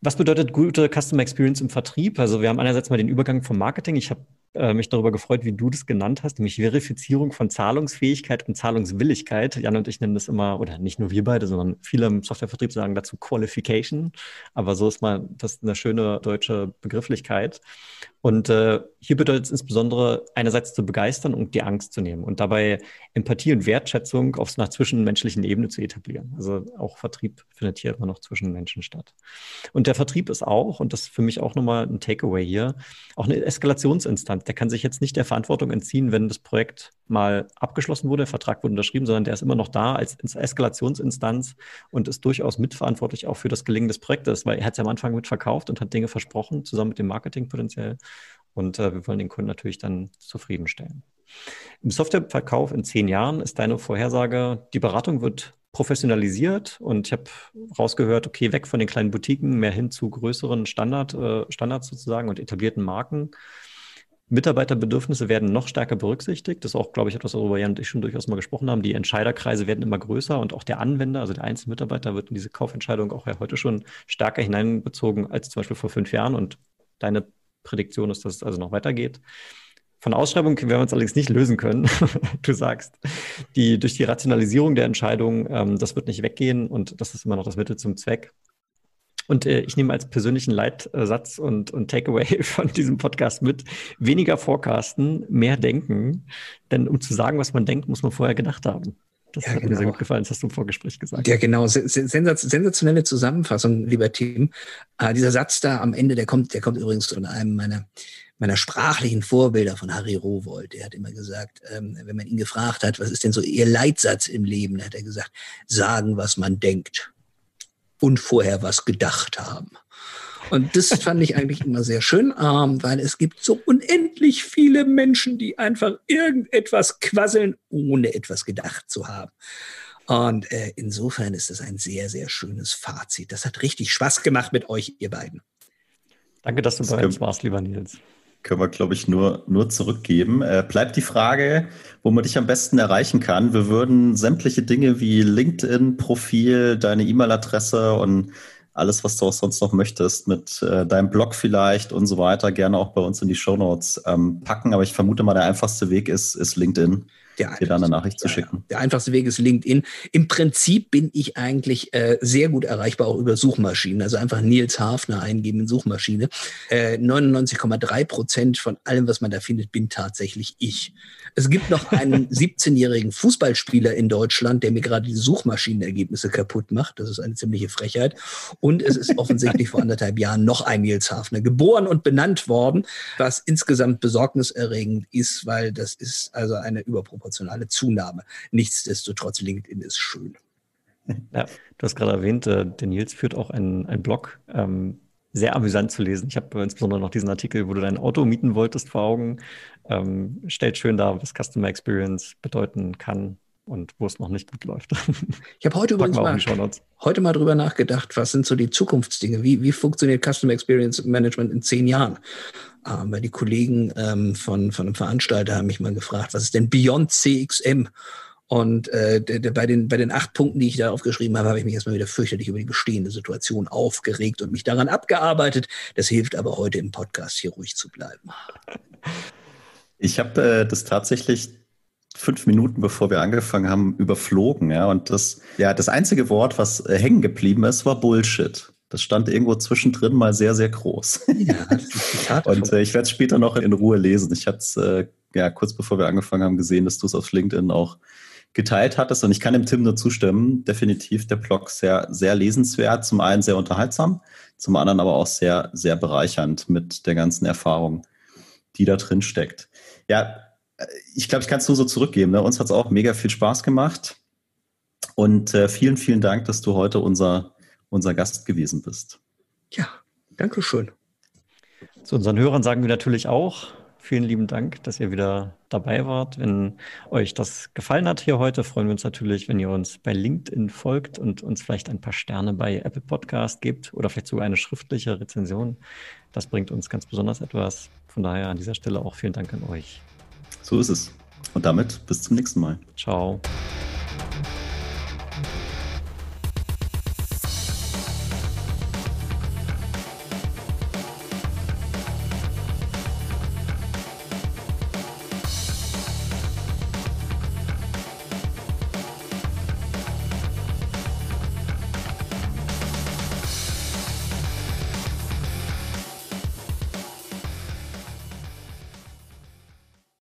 Was bedeutet gute Customer Experience im Vertrieb? Also wir haben einerseits mal den Übergang vom Marketing. Ich habe äh, mich darüber gefreut, wie du das genannt hast, nämlich Verifizierung von Zahlungsfähigkeit und Zahlungswilligkeit. Jan und ich nennen das immer, oder nicht nur wir beide, sondern viele im Softwarevertrieb sagen dazu Qualification. Aber so ist mal das eine schöne deutsche Begrifflichkeit. Und äh, hier bedeutet es insbesondere, einerseits zu begeistern und die Angst zu nehmen und dabei Empathie und Wertschätzung auf einer zwischenmenschlichen Ebene zu etablieren. Also auch Vertrieb findet hier immer noch zwischen Menschen statt. Und der Vertrieb ist auch, und das ist für mich auch nochmal ein Takeaway hier, auch eine Eskalationsinstanz. Der kann sich jetzt nicht der Verantwortung entziehen, wenn das Projekt mal abgeschlossen wurde, der Vertrag wurde unterschrieben, sondern der ist immer noch da als Eskalationsinstanz und ist durchaus mitverantwortlich auch für das Gelingen des Projektes, weil er hat es am Anfang mitverkauft und hat Dinge versprochen, zusammen mit dem Marketing potenziell. Und äh, wir wollen den Kunden natürlich dann zufriedenstellen. Im Softwareverkauf in zehn Jahren ist deine Vorhersage, die Beratung wird professionalisiert und ich habe rausgehört, okay, weg von den kleinen Boutiquen, mehr hin zu größeren Standard, äh, Standards sozusagen und etablierten Marken. Mitarbeiterbedürfnisse werden noch stärker berücksichtigt. Das ist auch, glaube ich, etwas, worüber Jan und ich schon durchaus mal gesprochen haben. Die Entscheiderkreise werden immer größer und auch der Anwender, also der einzelne Mitarbeiter, wird in diese Kaufentscheidung auch ja heute schon stärker hineinbezogen als zum Beispiel vor fünf Jahren. Und deine Prädiktion ist, dass es also noch weitergeht. Von Ausschreibung werden wir uns allerdings nicht lösen können. du sagst, die, durch die Rationalisierung der Entscheidung, ähm, das wird nicht weggehen und das ist immer noch das Mittel zum Zweck. Und äh, ich nehme als persönlichen Leitsatz und, und Takeaway von diesem Podcast mit, weniger forecasten, mehr denken. Denn um zu sagen, was man denkt, muss man vorher gedacht haben. Das ja, hat genau. mir sehr genau. gut gefallen, das hast du im Vorgespräch gesagt. Ja, genau. Sensationelle Zusammenfassung, lieber Team. Äh, dieser Satz da am Ende, der kommt, der kommt übrigens von einem meiner, meiner sprachlichen Vorbilder von Harry Rowold. Der hat immer gesagt, ähm, wenn man ihn gefragt hat, was ist denn so Ihr Leitsatz im Leben, hat er gesagt, sagen, was man denkt und vorher was gedacht haben. Und das fand ich eigentlich immer sehr schön, ähm, weil es gibt so unendlich viele Menschen, die einfach irgendetwas quasseln, ohne etwas gedacht zu haben. Und äh, insofern ist das ein sehr, sehr schönes Fazit. Das hat richtig Spaß gemacht mit euch, ihr beiden. Danke, dass du bei uns warst, lieber Nils. Können wir, glaube ich, nur, nur zurückgeben. Äh, bleibt die Frage, wo man dich am besten erreichen kann. Wir würden sämtliche Dinge wie LinkedIn-Profil, deine E-Mail-Adresse und alles, was du auch sonst noch möchtest, mit äh, deinem Blog vielleicht und so weiter, gerne auch bei uns in die Show Notes ähm, packen. Aber ich vermute mal, der einfachste Weg ist, ist LinkedIn der dir da eine Nachricht zu schicken. Ja, der einfachste Weg ist LinkedIn. Im Prinzip bin ich eigentlich äh, sehr gut erreichbar, auch über Suchmaschinen. Also einfach Nils Hafner eingeben in Suchmaschine. Äh, 99,3 Prozent von allem, was man da findet, bin tatsächlich ich. Es gibt noch einen 17-jährigen Fußballspieler in Deutschland, der mir gerade die Suchmaschinenergebnisse kaputt macht. Das ist eine ziemliche Frechheit. Und es ist offensichtlich vor anderthalb Jahren noch ein Nils Hafner geboren und benannt worden, was insgesamt besorgniserregend ist, weil das ist also eine überproportionale Zunahme. Nichtsdestotrotz, LinkedIn ist schön. Ja, du hast gerade erwähnt, äh, der Nils führt auch einen, einen Blog. Ähm, sehr amüsant zu lesen. Ich habe insbesondere noch diesen Artikel, wo du dein Auto mieten wolltest, vor Augen. Ähm, stellt schön dar, was Customer Experience bedeuten kann und wo es noch nicht gut läuft. Ich habe heute übrigens mal, heute mal drüber nachgedacht, was sind so die Zukunftsdinge? Wie, wie funktioniert Customer Experience Management in zehn Jahren? Ähm, weil die Kollegen ähm, von, von einem Veranstalter haben mich mal gefragt, was ist denn Beyond CXM? Und äh, bei, den, bei den acht Punkten, die ich da aufgeschrieben habe, habe ich mich erstmal wieder fürchterlich über die bestehende Situation aufgeregt und mich daran abgearbeitet. Das hilft aber heute im Podcast hier ruhig zu bleiben. Ich habe äh, das tatsächlich fünf Minuten bevor wir angefangen haben überflogen, ja. Und das, ja, das einzige Wort, was äh, hängen geblieben ist, war Bullshit. Das stand irgendwo zwischendrin mal sehr, sehr groß. Ja, Und äh, ich werde es später noch in Ruhe lesen. Ich hatte es äh, ja kurz bevor wir angefangen haben gesehen, dass du es auf LinkedIn auch geteilt hattest. Und ich kann dem Tim nur zustimmen. Definitiv der Blog sehr, sehr lesenswert. Zum einen sehr unterhaltsam, zum anderen aber auch sehr, sehr bereichernd mit der ganzen Erfahrung, die da drin steckt. Ja, ich glaube, ich kann es nur so zurückgeben. Ne? Uns hat es auch mega viel Spaß gemacht. Und äh, vielen, vielen Dank, dass du heute unser, unser Gast gewesen bist. Ja, danke schön. Zu unseren Hörern sagen wir natürlich auch, vielen lieben Dank, dass ihr wieder dabei wart. Wenn euch das gefallen hat hier heute, freuen wir uns natürlich, wenn ihr uns bei LinkedIn folgt und uns vielleicht ein paar Sterne bei Apple Podcast gebt oder vielleicht sogar eine schriftliche Rezension. Das bringt uns ganz besonders etwas. Von daher an dieser Stelle auch vielen Dank an euch. So ist es. Und damit bis zum nächsten Mal. Ciao.